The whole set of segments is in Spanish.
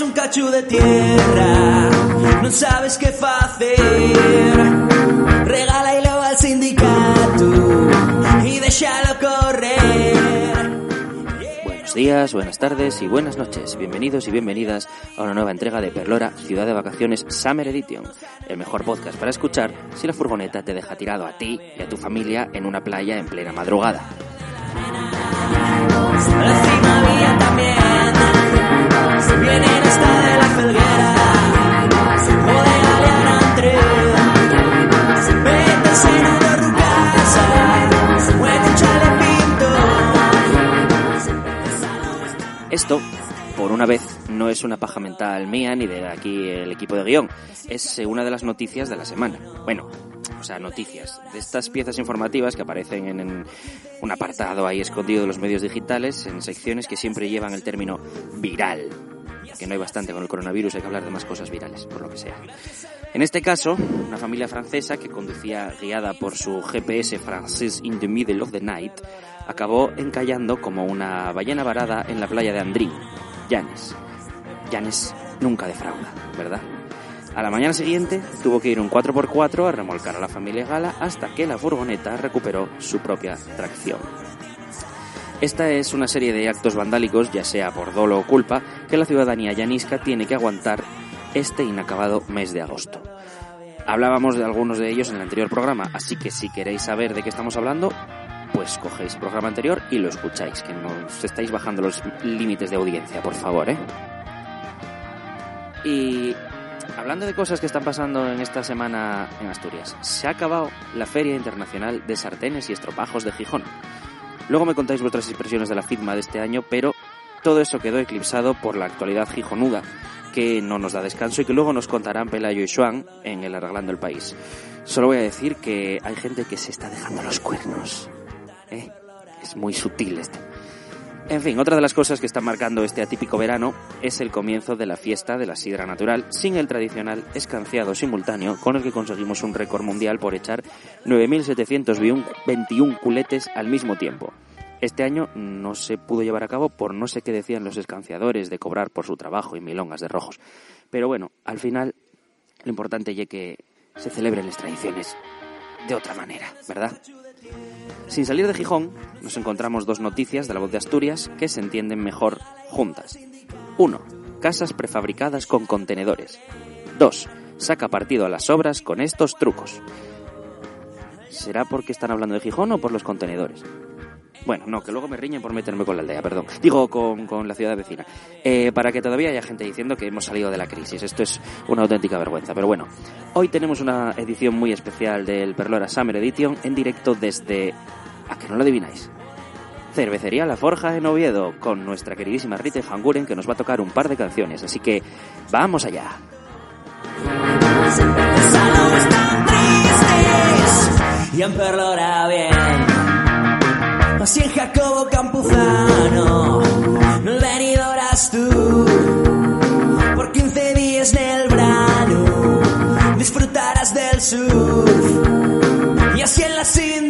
Un cacho de tierra, no sabes qué hacer. Regala y al sindicato y déjalo correr. Buenos días, buenas tardes y buenas noches. Bienvenidos y bienvenidas a una nueva entrega de Perlora Ciudad de Vacaciones Summer Edition, el mejor podcast para escuchar si la furgoneta te deja tirado a ti y a tu familia en una playa en plena madrugada. La cima mía también viene hasta de la felguera. Aliana André, métanse en una. Esto, por una vez, no es una paja mental mía ni de aquí el equipo de guion. Es eh, una de las noticias de la semana. Bueno, o sea, noticias. De estas piezas informativas que aparecen en, en un apartado ahí escondido de los medios digitales, en secciones que siempre llevan el término viral. Que no hay bastante con el coronavirus, hay que hablar de más cosas virales, por lo que sea. En este caso, una familia francesa que conducía guiada por su GPS francés in the middle of the night, acabó encallando como una ballena varada en la playa de Andrín, Llanes. Llanes nunca defrauda, ¿verdad? A la mañana siguiente tuvo que ir un 4x4 a remolcar a la familia Gala hasta que la furgoneta recuperó su propia tracción. Esta es una serie de actos vandálicos, ya sea por dolo o culpa, que la ciudadanía llanisca tiene que aguantar este inacabado mes de agosto. Hablábamos de algunos de ellos en el anterior programa, así que si queréis saber de qué estamos hablando, pues cogéis el programa anterior y lo escucháis, que nos estáis bajando los límites de audiencia, por favor, ¿eh? Y hablando de cosas que están pasando en esta semana en Asturias, se ha acabado la Feria Internacional de Sartenes y Estropajos de Gijón. Luego me contáis vuestras impresiones de la FITMA de este año, pero todo eso quedó eclipsado por la actualidad gijonuda, que no nos da descanso y que luego nos contarán Pelayo y Xuan en el Arreglando el País. Solo voy a decir que hay gente que se está dejando los cuernos. ¿eh? Es muy sutil esto. En fin, otra de las cosas que está marcando este atípico verano es el comienzo de la fiesta de la sidra natural, sin el tradicional escanciado simultáneo con el que conseguimos un récord mundial por echar 9.721 culetes al mismo tiempo. Este año no se pudo llevar a cabo por no sé qué decían los escanciadores de cobrar por su trabajo y milongas de rojos. Pero bueno, al final lo importante es que se celebren las tradiciones de otra manera, ¿verdad? Sin salir de Gijón, nos encontramos dos noticias de la voz de Asturias que se entienden mejor juntas. 1. Casas prefabricadas con contenedores. 2. Saca partido a las obras con estos trucos. ¿Será porque están hablando de Gijón o por los contenedores? Bueno, no, que luego me riñen por meterme con la aldea, perdón. Digo, con, con la ciudad vecina. Eh, para que todavía haya gente diciendo que hemos salido de la crisis. Esto es una auténtica vergüenza. Pero bueno, hoy tenemos una edición muy especial del Perlora Summer Edition en directo desde... ¿A que no lo adivináis? Cervecería La Forja en Oviedo, con nuestra queridísima Rita Hanguren, que nos va a tocar un par de canciones. Así que, ¡vamos allá! Y. Así en Jacobo Campuzano, no venido eras tú. Por 15 días en el verano, disfrutarás del surf. Y así en la sindical,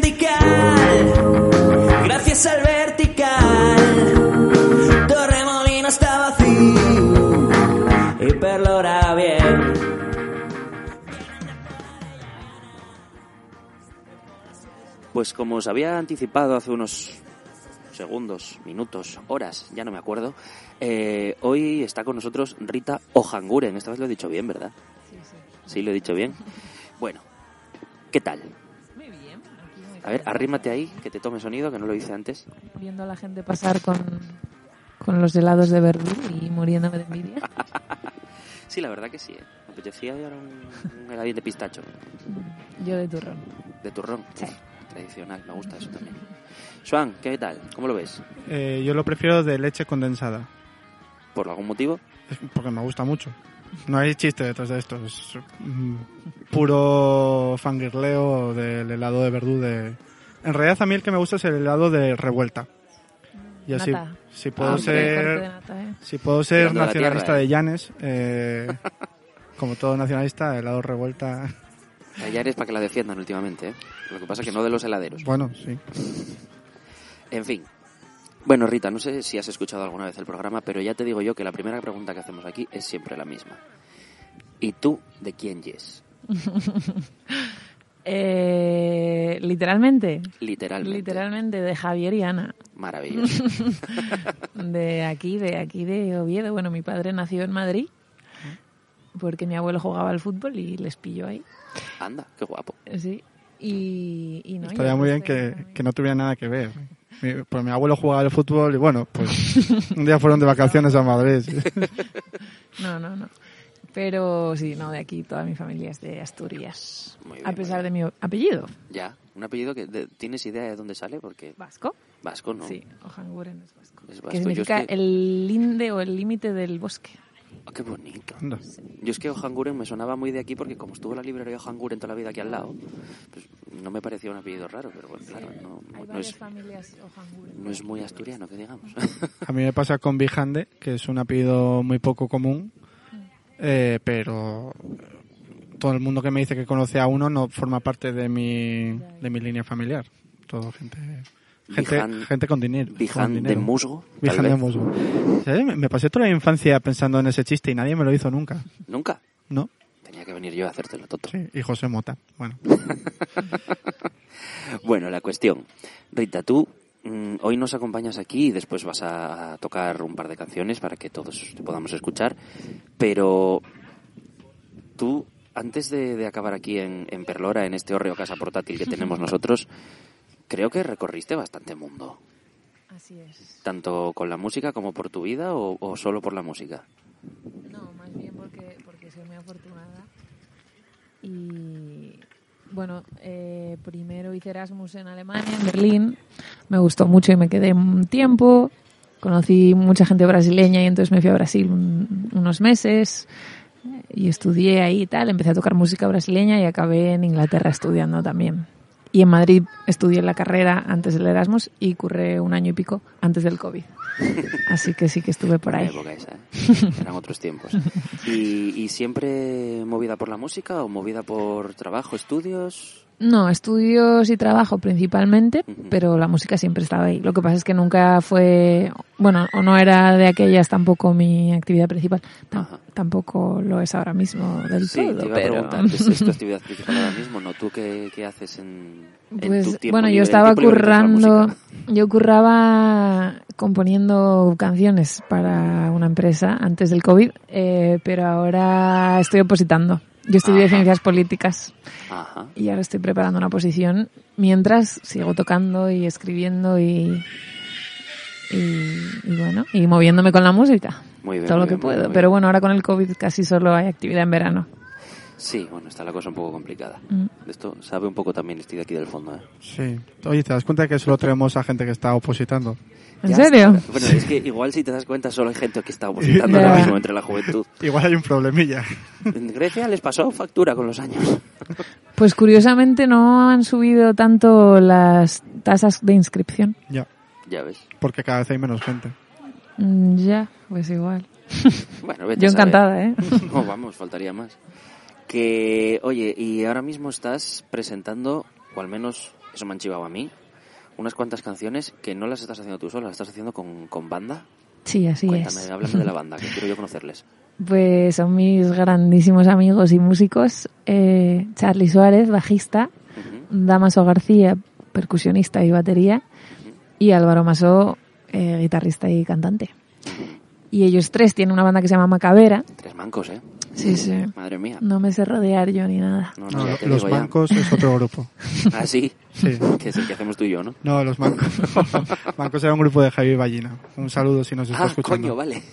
Pues como os había anticipado hace unos segundos, minutos, horas, ya no me acuerdo, eh, hoy está con nosotros Rita Ojanguren. Esta vez lo he dicho bien, ¿verdad? Sí, sí. Sí, lo he dicho bien. Bueno, ¿qué tal? Muy bien. Aquí muy A ver, arrímate ahí, que te tome sonido, que no lo hice antes. Viendo a la gente pasar con, con los helados de verdú y muriéndome de envidia. Sí, la verdad que sí. ¿eh? Me apetecía ahora un, un heladín de pistacho, Yo de turrón. de turrón. Sí. Tradicional, me gusta eso también. Swan, ¿qué tal? ¿Cómo lo ves? Eh, yo lo prefiero de leche condensada, ¿Por algún motivo? es porque me gusta mucho. No hay chiste detrás de esto, es mm, puro fangirleo del helado de verdú de... En realidad a mí el que me gusta es el helado de revuelta. Y así, Nata. si puedo Ah, de ser, nata, ¿eh? si puedo ser Tirando a la nacionalista tierra, ¿eh? de Llanes, eh, como todo nacionalista, helado revuelta, eres para que la defiendan últimamente, ¿eh? Lo que pasa es que no de los heladeros. bueno, sí. En fin, Bueno, Rita, no sé si has escuchado alguna vez el programa, pero ya te digo yo que la primera pregunta que hacemos aquí es siempre la misma. ¿Y tú de quién yes? Eh, literalmente. Literalmente. Literalmente, de Javier y Ana. Maravilloso. De aquí, de aquí de Oviedo. Bueno, mi padre nació en Madrid porque mi abuelo jugaba al fútbol y les pilló ahí. Anda, qué guapo. Sí. Y, y no, Estaría muy bien que, que no tuviera nada que ver. Mi, pues mi abuelo jugaba al fútbol y bueno, pues un día fueron de vacaciones a Madrid. No, no, no. Pero sí, no, de aquí toda mi familia es de Asturias. Muy bien, a pesar bien. de mi apellido. Ya, un apellido que de- tienes idea de dónde sale porque ¿Vasco? vasco, ¿no? Sí, Ojanguren es vasco. Es vasco. Que significa es que- el linde o el límite del bosque. Ah, qué bonito. Anda. Yo es que Ojanguren me sonaba muy de aquí porque como estuvo la librería Ojanguren toda la vida aquí al lado, pues no me parecía un apellido raro, pero bueno, claro, no, Hay no es, familias no es muy asturiano, que digamos. A mí me pasa con Bijande, que es un apellido muy poco común, eh, pero todo el mundo que me dice que conoce a uno no forma parte de mi, de mi línea familiar. Todo gente, gente, Bijan- gente con dinero. con Bijan de musgo, tal Bijan de musgo. ¿Sabes? Me- pasé toda la infancia pensando en ese chiste y nadie me lo hizo nunca. Nunca. ¿No? Tenía que venir yo a hacértelo, Toto. Sí, y José Mota. Bueno, Bueno, la cuestión. Rita, tú mm, hoy nos acompañas aquí y después vas a, tocar un par de canciones para que todos te podamos escuchar. Pero tú, antes de, de acabar aquí en, en Perlora, en este hórreo casa portátil que tenemos nosotros, creo que recorriste bastante mundo. Así es. Tanto con la música como por tu vida o, o solo por la música. No, más bien porque, porque soy muy afortunada. Y bueno, eh, primero hice Erasmus en Alemania, en Berlín. Me gustó mucho y me quedé un tiempo. Conocí mucha gente brasileña y entonces me fui a Brasil un- unos meses eh, y estudié ahí y tal. Empecé a tocar música brasileña y acabé en Inglaterra estudiando también. Y en Madrid estudié la carrera antes del Erasmus y curré un año y pico antes del COVID. Así que sí que estuve por ahí. La época esa, ¿eh? Eran otros tiempos. ¿Y, ¿Y siempre movida por la música o movida por trabajo, estudios? No, estudios y trabajo principalmente, pero la música siempre estaba ahí. Lo que pasa es que nunca fue, bueno, o no era de aquellas tampoco mi actividad principal. Ajá. tampoco lo es ahora mismo del Sí, todo, te iba a pero preguntar, ¿es, tu actividad principal ahora mismo? ¿No? ¿Tú qué, qué haces en, pues bueno, yo estaba currando, yo curraba componiendo canciones para una empresa antes del COVID, eh, pero ahora estoy opositando. Yo estudié ciencias políticas Ajá. y ahora estoy preparando una posición mientras sigo tocando y escribiendo y, y, y bueno, y moviéndome con la música. Muy bien, todo muy lo que bien, puedo. Pero bueno, ahora con el COVID casi solo hay actividad en verano. Sí, bueno, está la cosa un poco complicada. Mm. Esto sabe un poco también, estoy de aquí del fondo. ¿eh? sí. Oye, ¿te das cuenta que solo tenemos a gente que está opositando? ¿En Ya serio? Bueno, es que igual si te das cuenta solo hay gente que está opositando ahora mismo entre la juventud. Igual hay un problemilla. En Grecia les pasó factura con los años. Pues curiosamente no han subido tanto las tasas de inscripción. ya, Ya ves. porque cada vez hay menos gente. Mm, Ya, pues igual. Bueno, vete Yo a encantada, ¿eh? No, vamos, faltaría más. Que, oye, y ahora mismo estás presentando, o al menos eso me han chivado a mí, unas cuantas canciones que no las estás haciendo tú sola, las estás haciendo con, con banda. Sí, así Cuéntame, es. háblame de la banda, que quiero yo conocerles. Pues son mis grandísimos amigos y músicos. Eh, Charlie Suárez, bajista. Damaso García, percusionista y batería. Y Álvaro Masó, eh, guitarrista y cantante. Y ellos tres tienen una banda que se llama Macabera. Tres mancos, ¿eh? Sí, sí. Madre mía. No me sé rodear yo ni nada. No, no, No, ya te los digo ya. bancos es otro grupo. Ah, sí. Sí. Que es el que hacemos tú y yo, ¿no? No, los bancos. bancos era un grupo de Javi Ballina. Un saludo si nos está Ah, escuchando. coño, vale.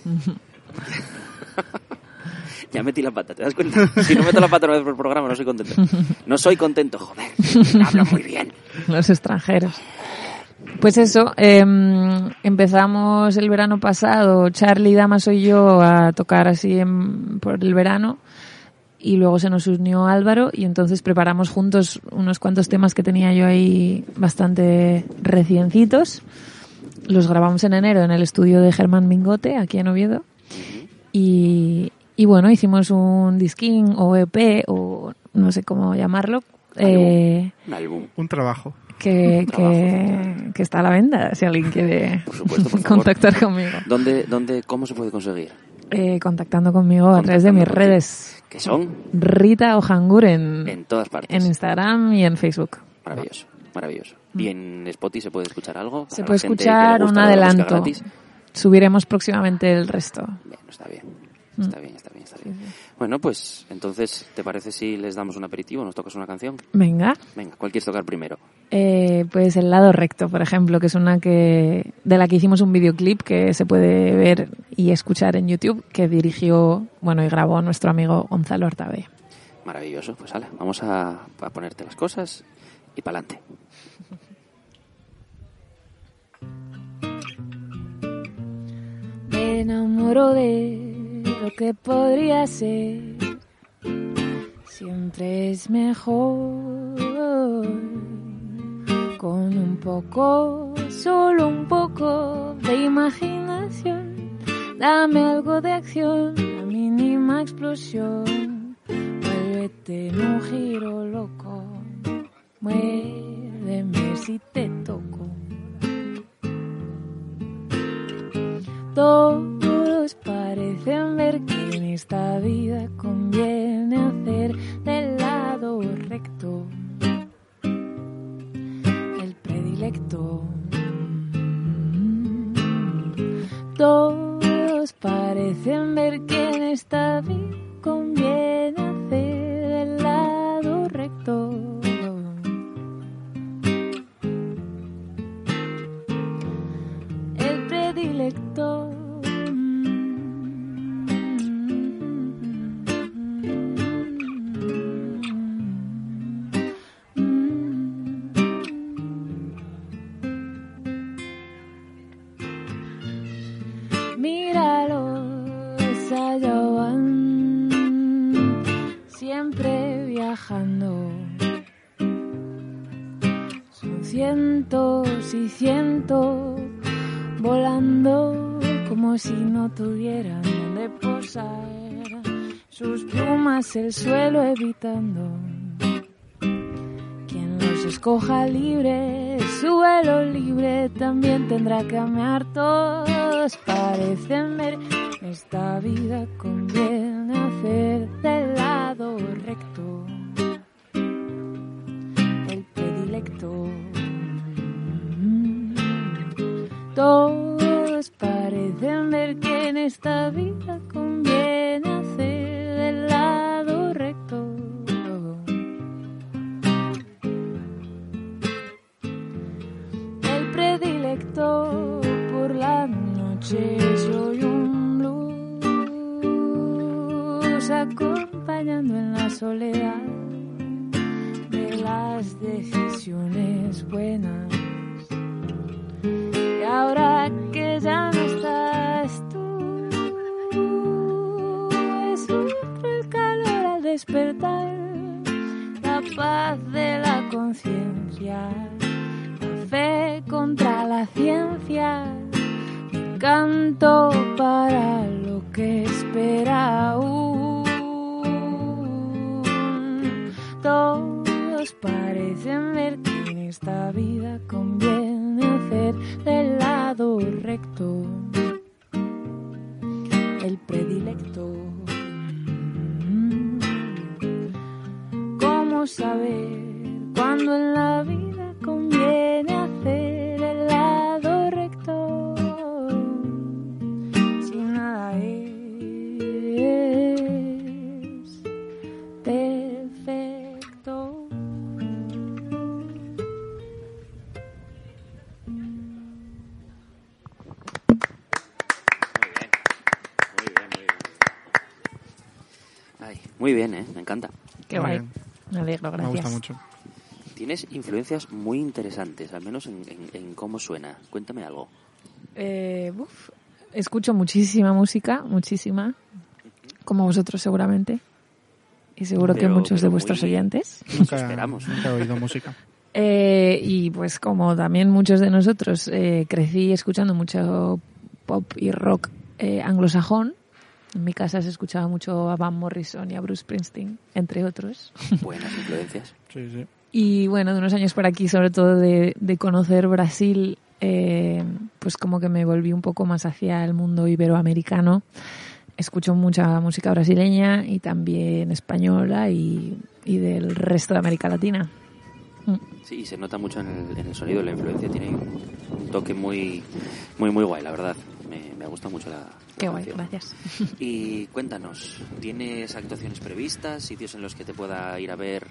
ya metí la pata, ¿te das cuenta? Si no meto la pata una vez por programa, no soy contento. No soy contento, joder. Hablo muy bien. Los extranjeros. Pues eso, em, empezamos el verano pasado, Charlie, Damaso y yo, a tocar así en- por el verano. Y luego se nos unió Álvaro y entonces preparamos juntos unos cuantos temas que tenía yo ahí bastante reciencitos. Los grabamos en enero en el estudio de Germán Mingote, aquí en Oviedo. Y, y bueno, hicimos un disquín o EP o no sé cómo llamarlo. Eh, Un álbum. Un trabajo. Que, que, que está a la venta, si alguien quiere Por supuesto, por favor. contactar conmigo. ¿Dónde, dónde, ¿Cómo se puede conseguir? Eh, contactando conmigo a través de mis redes. ¿Qué son? Rita Ojangur en, En todas partes. en Instagram y en Facebook. Maravilloso, maravilloso. ¿Y en Spotify se puede escuchar algo? Se puede escuchar un adelanto. Subiremos próximamente el resto. Bien, está bien. Mm. Está bien, está bien, está bien. Bueno, pues entonces, ¿te parece si les damos un aperitivo? ¿Nos tocas una canción? Venga. Venga, ¿cuál quieres tocar primero? Eh, pues el lado recto, por ejemplo, que es una que de la que hicimos un videoclip que se puede ver y escuchar en YouTube, que dirigió, bueno, y grabó nuestro amigo Gonzalo Ortabe. Maravilloso. Pues vale, vamos a, a ponerte las cosas y para adelante. Me enamoro de lo que podría ser. Siempre es mejor con un poco, solo un poco de imaginación. Dame algo de acción, la mínima explosión. Vuélvete en un giro loco. Muéveme si te toco. Todos parecen ver que en esta vida conviene hacer del lado recto el predilecto. Todos parecen ver que en esta vida conviene cientos y cientos volando como si no tuvieran donde posar. Sus plumas el suelo evitando. Quien los escoja libre, su vuelo libre también tendrá que amear. Todos parecen ver esta vida conviene hacer del lado recto el predilecto. Todos parecen ver que en esta vida conviene hacer del lado recto. El predilecto por la noche soy un blues acompañando en la soledad de las decisiones buenas. Tienes influencias muy interesantes, al menos en, en- en cómo suena. Cuéntame algo. Eh, uf, escucho muchísima música, muchísima, como vosotros seguramente, y seguro que muchos de vuestros oyentes. Nunca, esperamos. nunca he oído música. Eh, y pues como también muchos de nosotros eh, crecí escuchando mucho pop y rock eh, anglosajón, en mi casa se escuchaba mucho a Van Morrison y a Bruce Springsteen, entre otros. Buenas influencias. Sí, sí. Y bueno, de unos años por aquí, sobre todo de, de conocer Brasil, eh, pues como que me volví un poco más hacia el mundo iberoamericano. Escucho mucha música brasileña y también española y, y del resto de América Latina. Mm. Sí, se nota mucho en el, en el sonido, la influencia tiene un, toque muy, muy, muy guay, la verdad. Me, me gusta mucho la. Qué guay, gracias. Y cuéntanos, ¿tienes actuaciones previstas, sitios en los que te pueda ir a ver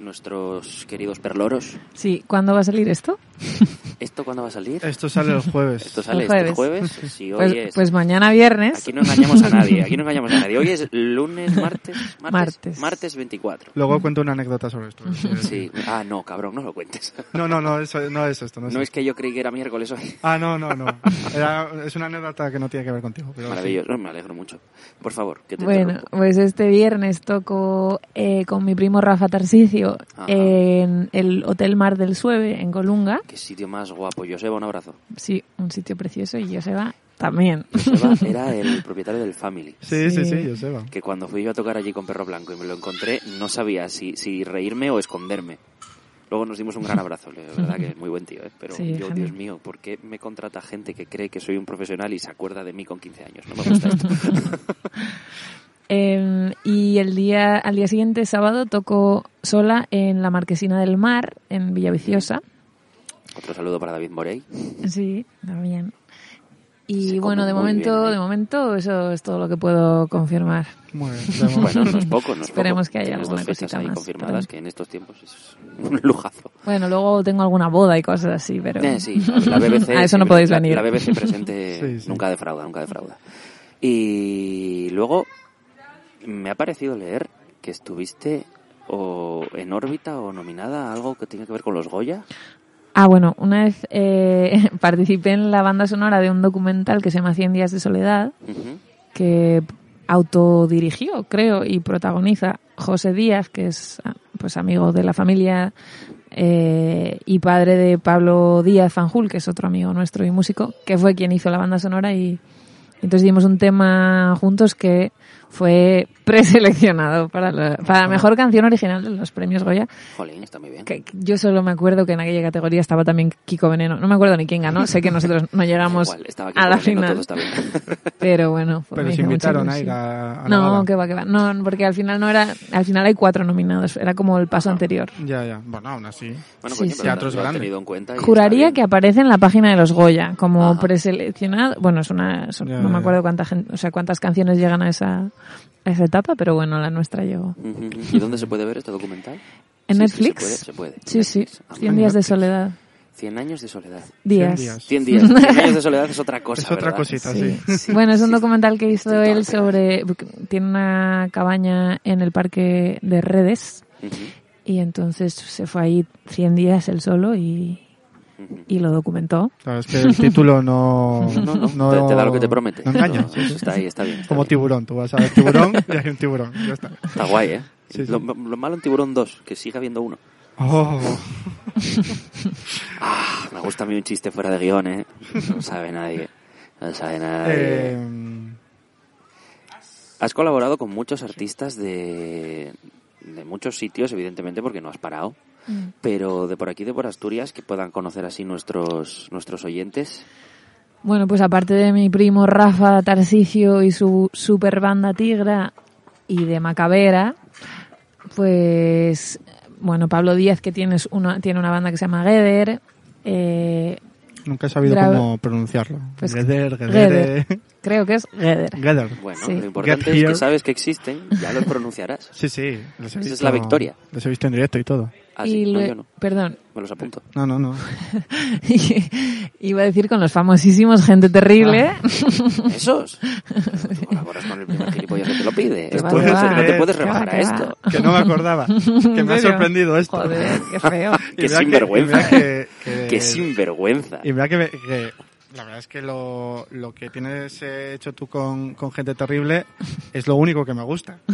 nuestros queridos perloros? Sí, ¿cuándo va a salir esto? ¿Esto cuándo va a salir? Esto sale el jueves. Esto sale El este jueves. jueves. Sí, hoy Pues, es. pues mañana viernes. Aquí no engañamos a nadie, aquí no engañamos a nadie. Hoy es lunes, martes, martes, Martes. martes 24. Luego cuento una anécdota sobre esto. Sí. Ah, no, cabrón, no lo cuentes. No, no, no, eso, no es esto. No es, No es esto. que yo creí que era miércoles hoy. Ah, no, no, no. Era- es una anécdota que no tiene que ver contigo. Pero sí. Maravilloso, me alegro mucho. Por favor, que te Bueno, interrumpo. pues este viernes toco eh, con mi primo Rafa Tarsicio Ajá. en el Hotel Mar del Sueve, en Colunga. Qué sitio más guapo. Joseba, un abrazo. Sí, un sitio precioso y Joseba también. Joseba era el propietario del Family. Sí, sí, Sí. sí, va. Que cuando fui yo a tocar allí con Perro Blanco y me lo encontré, no sabía si, si reírme o esconderme. Luego nos dimos un gran abrazo, la verdad que es muy buen tío, ¿eh? Pero Sí, yo. Dios mío, ¿por qué me contrata gente que cree que soy un profesional y se acuerda de mí con 15 años? No me gusta esto. Eh, y el día, al día siguiente, sábado, toco sola en la Marquesina del Mar, en Villaviciosa. Otro saludo para David Morey. Sí, también. Y Se bueno, de momento, bien ahí. de momento, eso es todo lo que puedo confirmar. Momento. Bueno, no es poco, no es Esperemos poco. que haya Tienes alguna dos fechas cosita ahí más, confirmadas pero- que en estos tiempos es un lujazo. Bueno, luego tengo alguna boda y cosas así, pero... Eh, sí, la BBC. A eso no podéis la- venir. La BBC presente Sí, sí. nunca defrauda, nunca defrauda. Y luego me ha parecido leer que estuviste o en órbita o nominada a algo que tiene que ver con los Goya. Ah, bueno, una vez eh, participé en la banda sonora de un documental que se llama 100 días de soledad, Ujú. que autodirigió, creo, y protagoniza José Díaz, que es ah, pues amigo de la familia eh, y padre de Pablo Díaz Fanjul, que es otro amigo nuestro y músico, que fue quien hizo la banda sonora y entonces dimos un tema juntos que fue preseleccionado para la, para la mejor canción original de los premios Goya. Jolín, está muy bien. Que- yo solo me acuerdo que en aquella categoría estaba también Kiko Veneno. No me acuerdo ni quién ganó. Sé que nosotros no llegamos Igual, estaba aquí a la Veneno, final. todo está bien. Pero bueno, fue- Pero se invitaron a ir a, a la No, que va, que va. No, porque al final no era. Al final hay cuatro nominados. Era como el paso Ajá. anterior. Ya, ya. Bueno, aún así. Bueno, Sí, coño, sí. pero Teatro es lo han grande. tenido en cuenta. y Juraría que aparece en la página de los Goya como Ajá. preseleccionado. Bueno, es una, son- Ya, no me acuerdo cuánta gente, o sea, cuántas canciones llegan a esa, a esa etapa, pero bueno, la nuestra llegó. ¿Y dónde se puede ver este documental? ¿En Sí, Netflix? Sí, se puede. se puede. Sí, sí. Netflix. Ah, 100 bueno. días de soledad. 100 años de soledad. Días. días. 100 días. 100 años de soledad es otra cosa, Es otra ¿verdad? cosita, Sí. sí. Bueno, es un Sí. documental que hizo Estoy él sobre... Tiene una cabaña en el parque de Redes Ujú, y entonces se fue ahí 100 días él solo y. y lo documentó. Sabes que el título no... No, no, te, te da lo que te promete. No engaña. No, está ahí, está bien. está Como bien. tiburón. Tú vas a ver tiburón y hay un tiburón. Ya está. Está guay, ¿eh? Sí, sí. Lo, lo malo en Tiburón 2, que siga habiendo uno. Oh, Ah, me gusta a mí un chiste fuera de guion, ¿eh? No sabe nadie. No sabe nadie. eh, Has colaborado con muchos artistas de, de muchos sitios, evidentemente, porque no has parado. Pero de por aquí, de por Asturias, que puedan conocer así nuestros, nuestros oyentes. Bueno, pues aparte de mi primo Rafa Tarsicio y su super banda Tigra y de Macabera, pues bueno, Pablo Díaz que tienes una, tiene una banda que se llama Geder, eh, nunca he sabido Grave- cómo pronunciarlo. Pues, Geder, Gedere. creo que es Geder. Geder. Bueno, Sí. lo importante Get es here. que sabes que existen, ya los pronunciarás. Sí, sí. los he Esa es la victoria. Los he visto en directo y todo. Así, y no, yo no. Perdón, Me los apunto. No, no, no. iba a decir con los famosísimos Gente Terrible. ¿Esos? Tú colaboras con el primer gilipollas que te lo pide. Esto no va. te puedes va, rebajar a esto. Que no me acordaba. Que me ha sorprendido esto. Joder, qué feo. Qué que- sinvergüenza. que- sinvergüenza. Y mira que, me- que la verdad es que lo, lo que tienes hecho tú con, con gente terrible es lo único que me gusta.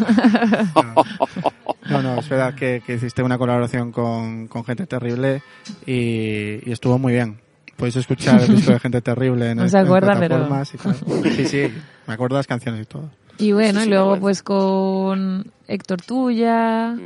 No, no, es verdad que, que hiciste una colaboración con, con gente terrible y, y estuvo muy bien. Podéis escuchar el disco de gente terrible en, No se en acuerda, pero- y tal. Sí, sí, me acuerdo las canciones y todo. Y bueno, Sí, y luego pues con Héctor Tuya.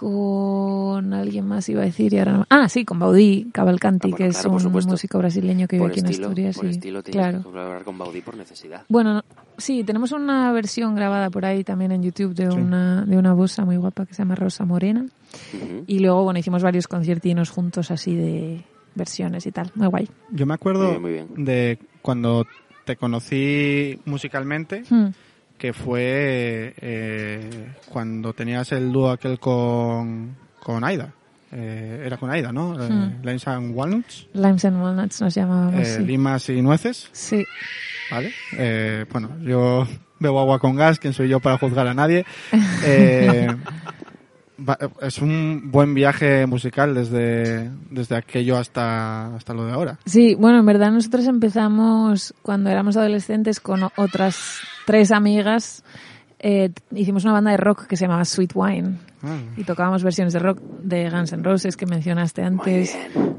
Con alguien más iba a decir y ahora no- Ah, sí, con Baudí Cavalcanti, Ah, bueno, que es claro, un supuesto. músico brasileño que vive aquí en estilo, Asturias. por y- estilo claro. que colaborar con Baudí por necesidad. Bueno, no- sí, tenemos una versión grabada por ahí también en YouTube de Sí. una de una bossa muy guapa que se llama Rosa Morena. Ujú. Y luego, bueno, hicimos varios conciertinos juntos así de versiones y tal. Muy guay. Yo me acuerdo Muy bien, muy de cuando te conocí musicalmente, Hmm. Que fue eh, cuando tenías el dúo aquel con, con Aida. Eh, era con Aida, ¿no? Eh, Hmm. Limes and Walnuts. Limes and Walnuts nos llamábamos. eh, sí. Limas y nueces, Sí. ¿vale? Bueno, yo bebo agua con gas, ¿quién soy yo para juzgar a nadie? Eh, va- es un buen viaje musical desde, desde aquello hasta, hasta lo de ahora. Sí, bueno, en verdad nosotros empezamos cuando éramos adolescentes con otras tres amigas. eh, hicimos una banda de rock que se llamaba Sweet Wine Ah, y tocábamos versiones de rock de Guns N' Roses que mencionaste antes,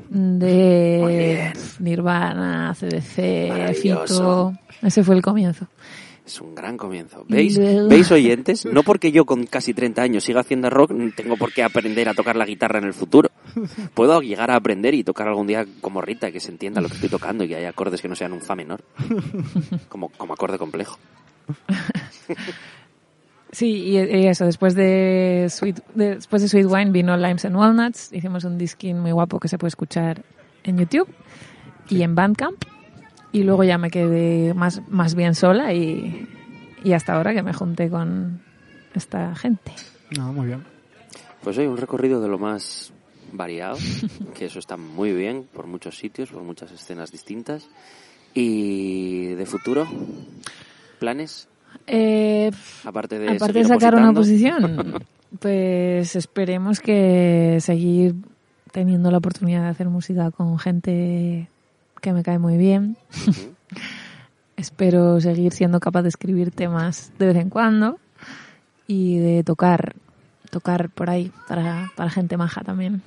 de Nirvana, CDC. Fito. Ese fue el comienzo. Es un gran comienzo. ¿Veis? ¿Veis oyentes? No porque yo con casi 30 años siga haciendo rock, mm, tengo por qué aprender a tocar la guitarra en el futuro. Puedo llegar a aprender y tocar algún día como Rita, que se entienda lo que estoy tocando y que haya acordes que no sean un fa menor. Como, como acorde complejo. Sí, y, y eso, después de, Sweet, de- después de Sweet Wine vino Limes and Walnuts, hicimos un disquín muy guapo que se puede escuchar en YouTube y en Bandcamp. Y luego ya me quedé más, más bien sola y, y hasta ahora que me junté con esta gente. no, muy bien. Pues hoy un recorrido de lo más variado, que eso está muy bien, por muchos sitios, por muchas escenas distintas. Y de futuro, planes, Eh, aparte de aparte de seguir sacar una oposición, pues esperemos que seguir teniendo la oportunidad de hacer música con gente que me cae muy bien. Espero seguir siendo capaz de escribir temas de vez en cuando y de tocar, tocar por ahí para, para gente maja también.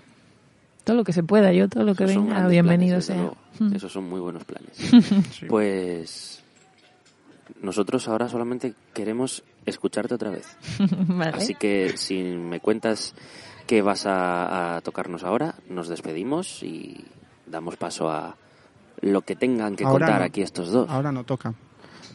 Todo lo que se pueda, yo todo lo que Esos venga, bienvenido planes, sea. Mm. Esos son muy buenos planes. Sí. Pues nosotros ahora solamente queremos escucharte otra vez. Vale. Así que si me cuentas qué vas a, a tocarnos ahora, nos despedimos y damos paso a lo que tengan que Ahora contar no. aquí estos dos. Ahora no toca,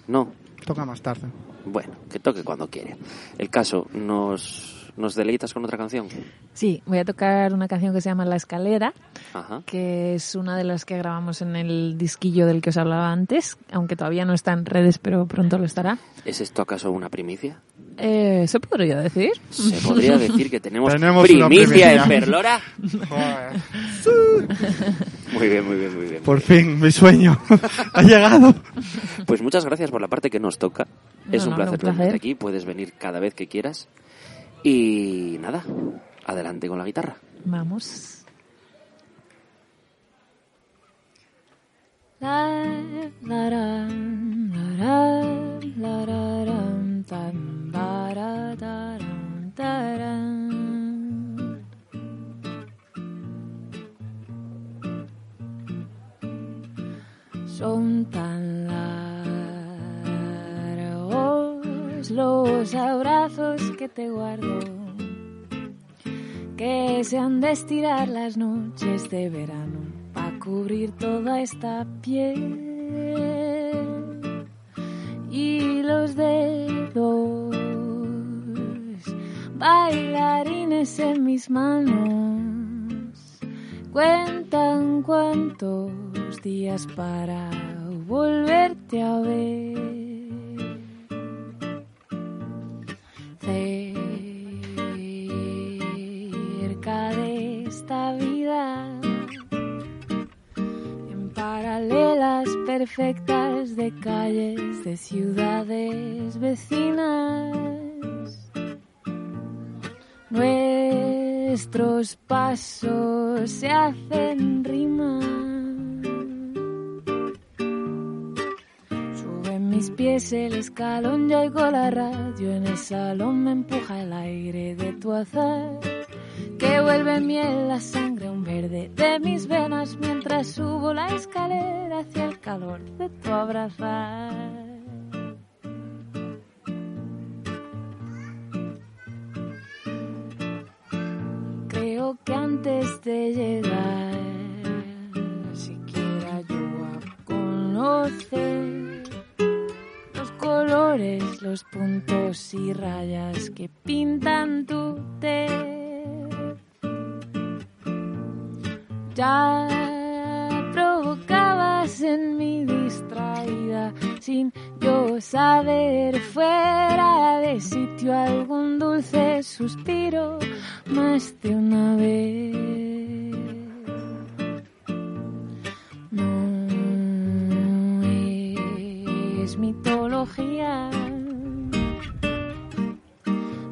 No, toca más tarde. bueno, que toque cuando quiera. El caso, ¿nos, nos deleitas con otra canción? Sí, voy a tocar una canción que se llama La Escalera, Ajá. que es una de las que grabamos en el disquillo del que os hablaba antes, aunque todavía no está en redes, pero pronto lo estará. ¿Es esto acaso una primicia? Eh, ¿Se podría decir? ¿Se podría decir que tenemos, Tenemos primicia, primicia. en Perlora? Muy bien, muy bien, muy bien. Por fin, mi sueño ha llegado. Pues muchas gracias por la parte que nos toca. Es No, un no, placer un placer. tenerte aquí. Puedes venir cada vez que quieras. Y nada, adelante con la guitarra. Vamos. La, la, ra, la, ra, la, ra, ram, tan, los abrazos que te guardo que se han de estirar las noches de verano para cubrir toda esta piel. Y los dedos bailarines en mis manos cuentan cuántos días para volverte a ver escalón, ya oigo la radio en el salón, me empuja el aire de tu azar, que vuelve miel la sangre, un verde de mis venas, mientras subo la escalera hacia el calor de tu abrazar. antes de llegar, siquiera yo a conocer colores, los puntos y rayas que pintan tu tez. Ya provocabas en mi distraída, sin yo saber, fuera de sitio algún dulce suspiro más de una vez. No mitología.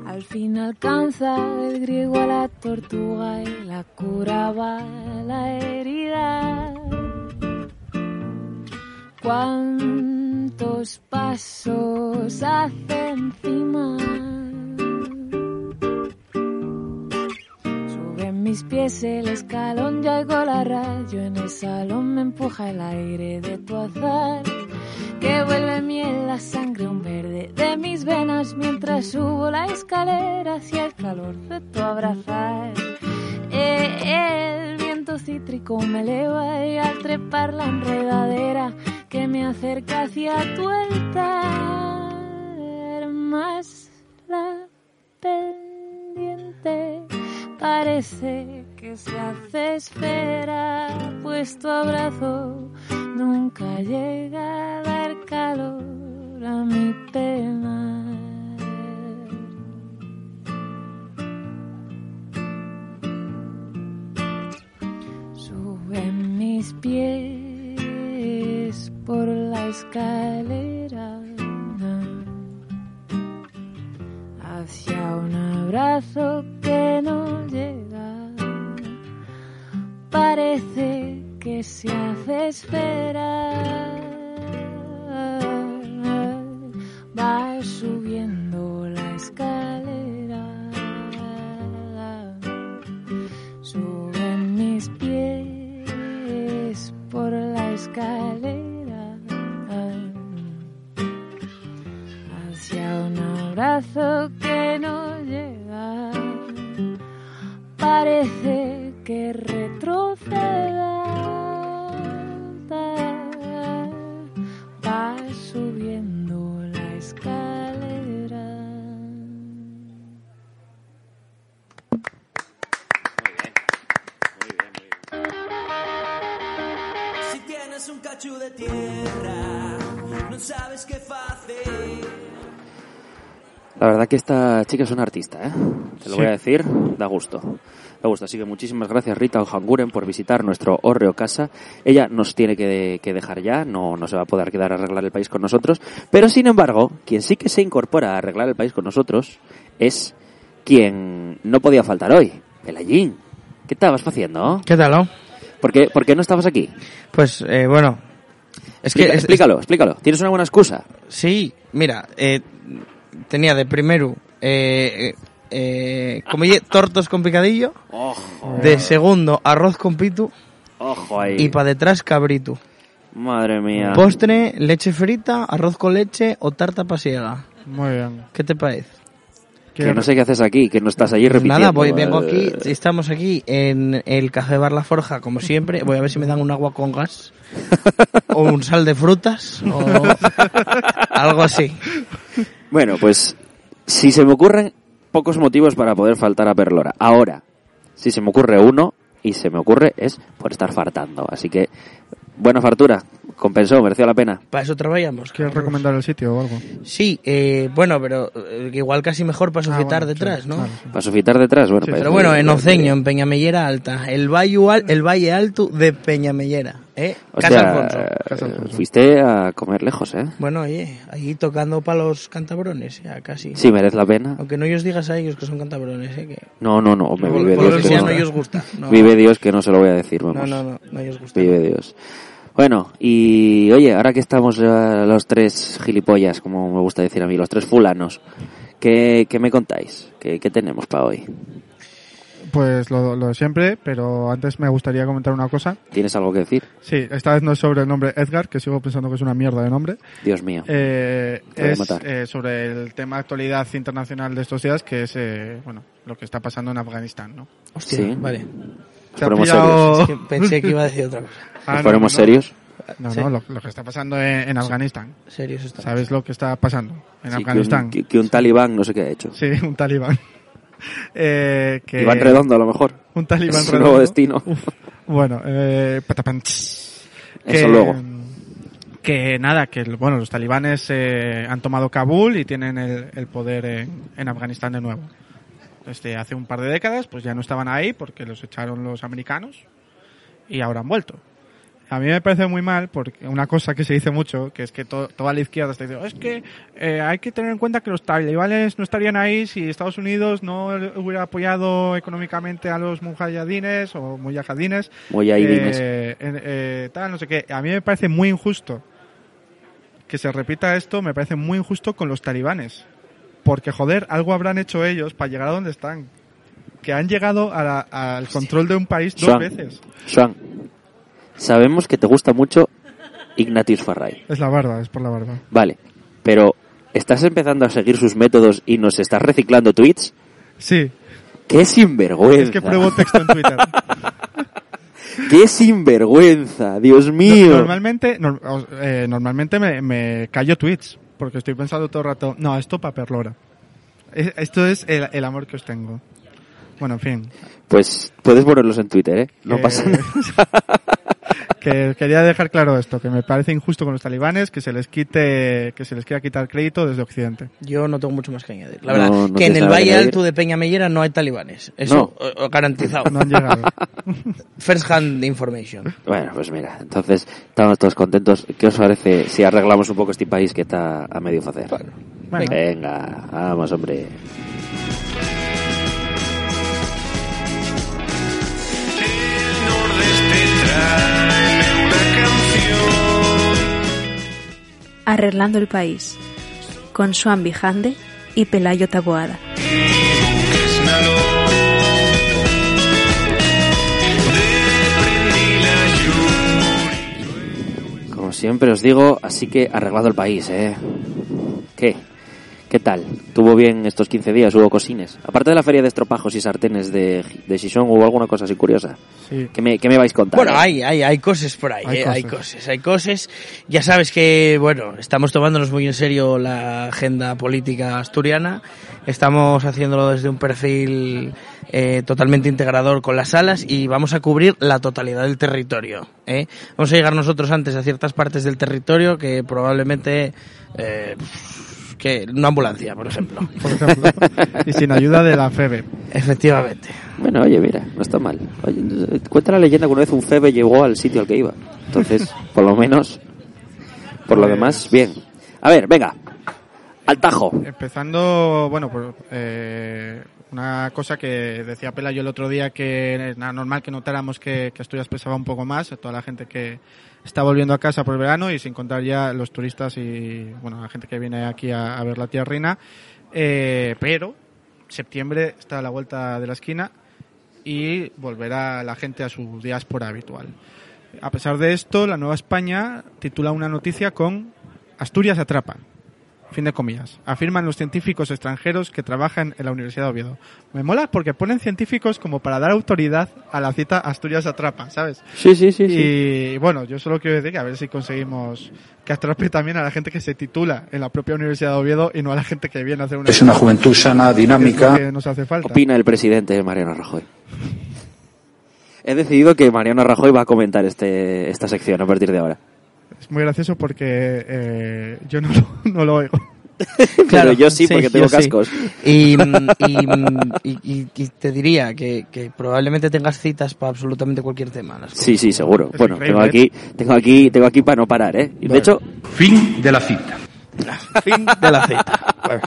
Al fin alcanza el griego a la tortuga y la curaba la herida. ¿Cuántos pasos hace encima? Suben mis pies el escalón, oigo la radio en el salón, me empuja el aire de tu azar que vuelve miel la sangre un verde de mis venas mientras subo la escalera hacia el calor de tu abrazar. Eh, el viento cítrico me eleva y al trepar la enredadera que me acerca hacia tu altar, más la pendiente parece que se hace espera, pues tu abrazo nunca llega a dar calor a mi pena. Suben mis pies por la escalera hacia un abrazo que no llega. Parece que se hace esperar. Va subiendo la escalera. Suben mis pies por la escalera hacia un abrazo que no llega. Parece que retroceda. Va subiendo la escalera. Si tienes un cacho de tierra, no sabes qué hacer. La verdad que esta chica es una artista, ¿eh? Te lo Sí. voy a decir, da gusto. Da gusto. Así que muchísimas gracias Rita Ojanguren por visitar nuestro Orreo Casa. Ella nos tiene que, que dejar ya, no, no se va a poder quedar a arreglar el país con nosotros. Pero sin embargo, quien sí que se incorpora a arreglar el país con nosotros es quien no podía faltar hoy, el Allín. ¿Qué estabas haciendo? ¿Qué tal? ¿Por qué, por qué no estabas aquí? Pues, eh, bueno. Es que. Es- explícalo, explícalo. ¿Tienes una buena excusa? Sí, mira, eh, tenía de primero. Eh, eh, como ye- tortos con picadillo. Ojo, De segundo, arroz con pitu. ojo ahí. Y para detrás, cabrito. Madre mía. Postre, leche frita, arroz con leche o tarta pasiega. Muy bien. ¿Qué te parece? Que no sé qué haces aquí, que no estás allí Pues repitiendo. nada, voy, vengo Eh, aquí, estamos aquí en el Café Bar La Forja, como siempre. Voy a ver si me dan un agua con gas. o un sal de frutas. O algo así. Bueno, pues si se me ocurren pocos motivos para poder faltar a Perlora. Ahora, si se me ocurre uno, y se me ocurre, es por estar fartando. Así que, buena fartura, compensó, mereció la pena. Para eso trabajamos. ¿Quieres recomendar el sitio o algo? Sí, eh, bueno, pero eh, igual casi mejor para Ah, sujetar bueno, detrás, sí, ¿no? sí. Para sofitar detrás, bueno. Sí, parece- Pero bueno, en Oceño, en Peñamellera Alta, el valle, al- el valle alto de Peñamellera, ¿eh? Casa Alfonso. Casa eh, Alfonso. fuiste a comer lejos, ¿eh? Bueno, oye, ahí tocando para los cantabrones, ya casi. Sí, merece la pena. Aunque no os digas a ellos que son cantabrones, ¿eh? Que No, no, no, me vive Dios. que no. no os gusta. No, Vive Dios que no se lo voy a decir, no, vamos. no, no, no os gusta. Vive Dios. Bueno, y oye, ahora que estamos ya los tres gilipollas, como me gusta decir a mí, los tres fulanos, ¿qué, qué me contáis? ¿Qué, qué tenemos para hoy? Pues lo, lo de siempre, pero antes me gustaría comentar una cosa. ¿Tienes algo que decir? Sí, esta vez no es sobre el nombre Edgar, que sigo pensando que es una mierda de nombre. Dios mío. Eh, es eh, sobre el tema de actualidad internacional de estos días, que es eh, bueno lo que está pasando en Afganistán, ¿no? Hostia, Sí. vale. ¿Te ha Ponemos pillado- Es que pensé que iba a decir otra cosa. Ah, ¿Nos no, no, serios? No, Sí. no, lo, lo que está pasando en, en Afganistán. Serios. ¿Sabes lo que está pasando en Sí, que, Afganistán? un, que- que un talibán no sé qué ha hecho. Sí, un talibán. Eh, que Iván Redondo, a lo mejor. Un talibán Es redondo. nuevo destino. Uf. Bueno, eh, tss. Eso luego. Que nada, que bueno, los talibanes eh, han tomado Kabul y tienen el, el poder en, en Afganistán de nuevo. Desde hace un par de décadas, pues ya no estaban ahí porque los echaron los americanos y ahora han vuelto. A mí me parece muy mal porque una cosa que se dice mucho, que es que to- toda la izquierda está diciendo, es que eh, hay que tener en cuenta que los talibanes no estarían ahí si Estados Unidos no hubiera apoyado económicamente a los mujahidines o mujahidines. Mujahidines. Eh, eh, tal, no sé qué. A mí me parece muy injusto que se repita esto, me parece muy injusto con los talibanes. Porque, joder, algo habrán hecho ellos para llegar a donde están. Que han llegado a la- al control de un país dos veces. Swan, sabemos que te gusta mucho Ignatius Farray. Es la barba, es por la barba. Vale, pero ¿estás empezando a seguir sus métodos y nos estás reciclando tweets? Sí, ¡Qué sinvergüenza! es que pruebo texto en Twitter. ¡Qué sinvergüenza! ¡Dios mío! Normalmente, eh, normalmente me, me callo tweets, porque estoy pensando todo el rato, no, esto para Perlora. Es- Esto es el, el amor que os tengo. Bueno, en fin. Pues puedes ponerlos en Twitter, ¿eh? No que- pasa nada. que quería dejar claro esto, que me parece injusto con los talibanes que se les quite, que se les quiera quitar crédito desde Occidente. Yo no tengo mucho más que añadir. La No, verdad, no que en el Valle. Alto de Peñamellera no hay talibanes. Eso No. garantizado. No han llegado. First hand information. Bueno, pues mira, entonces estamos todos contentos. ¿Qué os parece si arreglamos un poco este país que está a medio hacer? Bueno, Venga, vamos, hombre. El nordeste trae Arreglando el país, con Swan Bijande y Pelayo Taboada. Como siempre os digo, así que arreglado el país, ¿eh? ¿Qué? ¿Qué tal? ¿Tuvo bien estos 15 días? ¿Hubo cosines? Aparte de la feria de estropajos y sartenes de, de Xixón, ¿hubo alguna cosa así curiosa? sí. ¿Qué me, qué me vais a contar? Bueno, eh? hay, hay, hay cosas por ahí, Hay eh, hay cosas. cosas, hay cosas. Ya sabes que, bueno, estamos tomándonos muy en serio la agenda política asturiana. Estamos haciéndolo desde un perfil eh, totalmente integrador con las salas y vamos a cubrir la totalidad del territorio. ¿eh? Vamos a llegar nosotros antes a ciertas partes del territorio que probablemente... eh, que una ambulancia, por ejemplo. Por ejemplo. y sin ayuda de la FEBE. Efectivamente. Bueno, oye, mira, no está mal. Oye, cuenta la leyenda que una vez un Febe llegó al sitio al que iba. Entonces, por lo menos, por lo Pues- demás, bien. A ver, venga, al tajo. Empezando, bueno, por, eh, una cosa que decía Pela yo el otro día que nada normal que notáramos que, Asturias pesaba un poco más, toda la gente que está volviendo a casa por el verano y sin contar ya los turistas y, bueno, la gente que viene aquí a, a ver la tierrina. Eh, pero septiembre está a la vuelta de la esquina y volverá la gente a su diáspora habitual. A pesar de esto, la Nueva España titula una noticia con Asturias atrapa. Fin de comillas. Afirman los científicos extranjeros que trabajan en la Universidad de Oviedo. Me mola porque ponen científicos como para dar autoridad a la cita Asturias atrapa, ¿sabes? Sí, sí, sí, sí. Y bueno, yo solo quiero decir que a ver si conseguimos que atrape también a la gente que se titula en la propia Universidad de Oviedo y no a la gente que viene a hacer una... Es una juventud sana, dinámica. que nos hace falta. Opina el presidente Mariano Rajoy. He decidido que Mariano Rajoy va a comentar este, esta sección a partir de ahora. Es muy gracioso porque eh, yo no lo, no lo oigo. Pero yo sí, porque tengo yo sí. cascos. Y, mm, y, mm, y- y- y te diría que, que probablemente tengas citas para absolutamente cualquier tema. las Sí, sí, seguro. Es bueno, tengo aquí, tengo aquí, tengo aquí para no parar, ¿eh? Y de hecho, Fin de la cita. Fin de la cita. Bueno.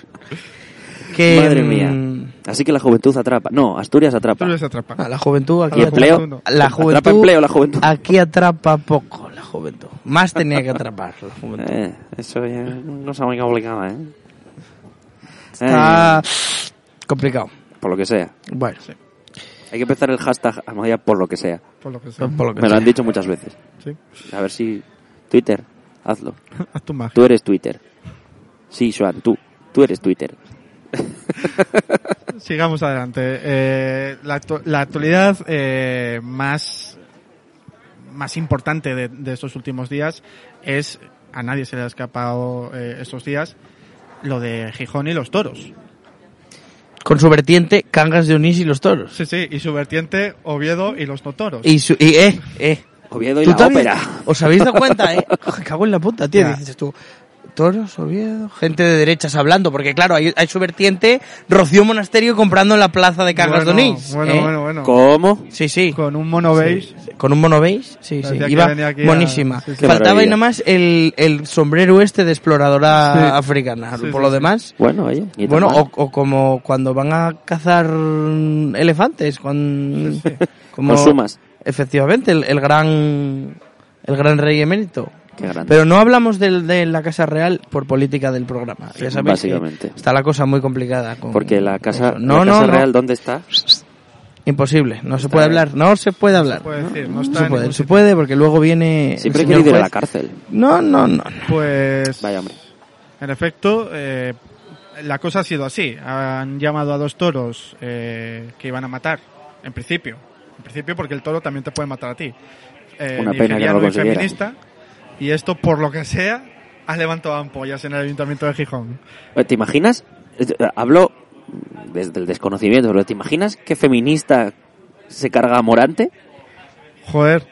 Que, madre mm, mía. Así que la juventud atrapa. No, Asturias atrapa. Asturias atrapa. a la juventud aquí ¿Y la empleo? juventud La ¿Atrapa juventud, empleo la juventud? Aquí atrapa poco la juventud. Más tenía que atrapar la juventud. Eh, eso ya no es muy complicado, ¿eh? Está complicado. Eh, por lo que sea. Bueno. Hay que empezar el hashtag Almohadilla por lo que sea. Por lo que sea. Por lo que Me lo han dicho muchas veces. Sí. A ver si... Twitter, hazlo. Haz tu magia. Tú eres Twitter. Sí, Joan, tú. Tú eres Twitter. Sigamos adelante. Eh, la, actu- la actualidad eh, más, más importante de, de estos últimos días es, a nadie se le ha escapado eh, estos días, lo de Gijón y los toros. Con su vertiente, Cangas de Onís y los toros. Sí, sí, y su vertiente Oviedo y los no toros. Y, su, y eh, eh. Oviedo y ¿Tú la ópera. ¿Os habéis dado cuenta, eh? Me cago en la puta, tío. Ya. Dices tú, toros, Oviedo, gente de derechas hablando, porque claro, hay, hay su vertiente Rocío Monasterio comprando en la plaza de Cangas bueno, de Onís. bueno, ¿eh? bueno, bueno. ¿Cómo? Sí, sí. Con un mono beige. Con un mono beige, sí, sí. Iba a- buenísima. sí, sí. Qué Faltaba ahí maravilla. nomás el, el sombrero este de exploradora Sí. africana. Sí, Por sí, lo sí. demás, Bueno, oye. bueno, o, o como cuando van a cazar elefantes con, como- Con sumas. Efectivamente, el, el gran el gran rey emérito. Qué grande. Pero no hablamos del- de la Casa Real por política del programa. Ya sabéis que básicamente. está la cosa muy complicada. con- Porque la casa, con. No, la no, casa no. real, ¿dónde está? Imposible. No se puede bien. hablar. No se puede hablar. puede decir, no No está se puede. Se porque luego viene. Siempre querido ir a la cárcel. No, no, no. no. Pues, Vaya, hombre. en efecto, eh, la cosa ha sido así. Han llamado a dos toros eh, que iban a matar, en principio. En principio porque el toro también te puede matar a ti. Eh, Una pena que no lo feminista. Y esto, por lo que sea, ha levantado ampollas en el Ayuntamiento de Gijón. Eh, ¿Te imaginas? Eh, Hablo desde el desconocimiento, pero ¿te imaginas que feminista se carga a Morante? Joder.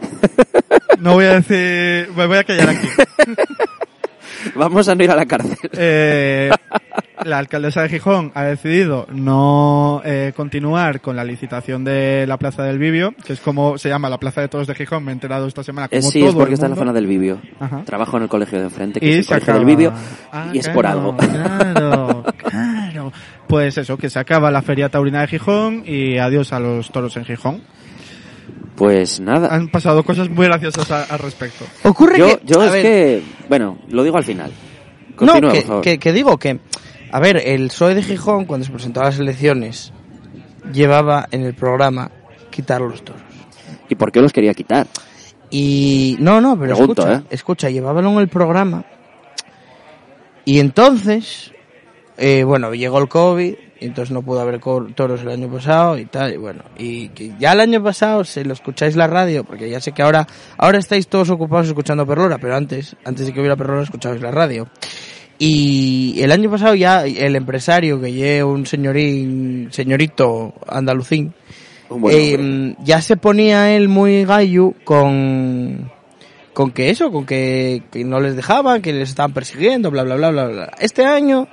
No voy a decir... Me voy a callar aquí. Vamos a no ir a la cárcel. Eh, la alcaldesa de Gijón ha decidido no eh, continuar con la licitación de la Plaza del Vivio, que es como se llama la Plaza de Toros de Gijón, me he enterado esta semana. Como Eh, sí, todo es porque está en la zona del Vivio. Ajá. Trabajo en el colegio de enfrente, que Y es el colegio acaba. del Vivio, Ah, y es por algo. Claro, claro. Pues eso, que se acaba la Feria Taurina de Gijón y adiós a los toros en Gijón. Pues nada. Han pasado cosas muy graciosas a- al respecto. Ocurre Yo, que. yo es ver, que, bueno, lo digo al final. Continúa, no, que, por favor. que- que digo que, a ver, el PSOE de Gijón, cuando se presentó a las elecciones, llevaba en el programa quitar los toros. ¿Y por qué los quería quitar? Y no, no, pero Pregunto, escucha, ¿eh? escucha, llevábalo en el programa. Y entonces, eh, bueno, llegó el COVID, entonces no pudo haber toros el año pasado y tal, y bueno, y que ya el año pasado, si lo escucháis la radio, porque ya sé que ahora, ahora estáis todos ocupados escuchando Perlora, pero antes, antes de que hubiera Perlora, escuchabais la radio. Y el año pasado ya el empresario, que lleva un señorín, señorito andalucín, eh, ya se ponía él muy gallo con con que eso, con que, que no les dejaban, que les estaban persiguiendo, bla bla bla bla bla. Este año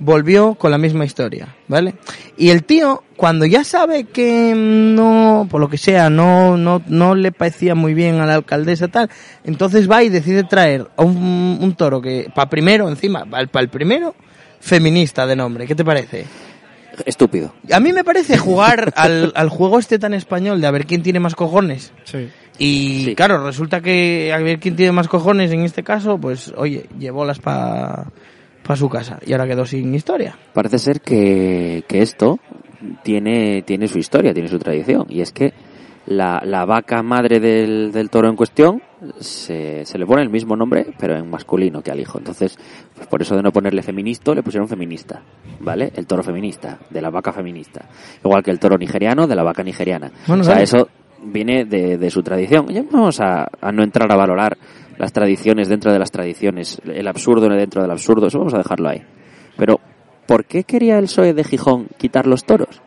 volvió con la misma historia, ¿vale? Y el tío, cuando ya sabe que no, por lo que sea, no, no, no le parecía muy bien a la alcaldesa tal, entonces va y decide traer a un, un toro que, para primero, encima, para el primero, feminista de nombre. ¿Qué te parece? Estúpido. A mí me parece jugar al, al juego este tan español de a ver quién tiene más cojones. Sí. Y Sí. claro, resulta que a ver quién tiene más cojones en este caso, pues oye, llevólas para pa su casa y ahora quedó sin historia. Parece ser que, que esto tiene, tiene su historia, tiene su tradición. Y es que la, la vaca madre del, del toro en cuestión se, se le pone el mismo nombre, pero en masculino que al hijo. Entonces, pues por eso de no ponerle feministo, le pusieron feminista. ¿Vale? El toro feminista, de la vaca feminista. Igual que el toro nigeriano, de la vaca nigeriana. Bueno, o sea, vale. eso viene de, de su tradición. Ya vamos a, a no entrar a valorar las tradiciones dentro de las tradiciones, el absurdo dentro del absurdo, eso vamos a dejarlo ahí. Pero, ¿por qué quería el PSOE de Gijón quitar los toros?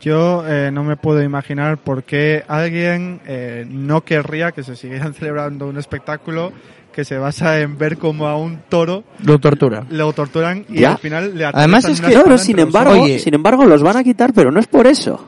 Yo eh, no me puedo imaginar por qué alguien eh, no querría que se siguieran celebrando un espectáculo que se basa en ver cómo a un toro Lo tortura. lo torturan y Ya. al final le Además es que- sin embargo. Oye. sin embargo los van a quitar, pero no es por eso.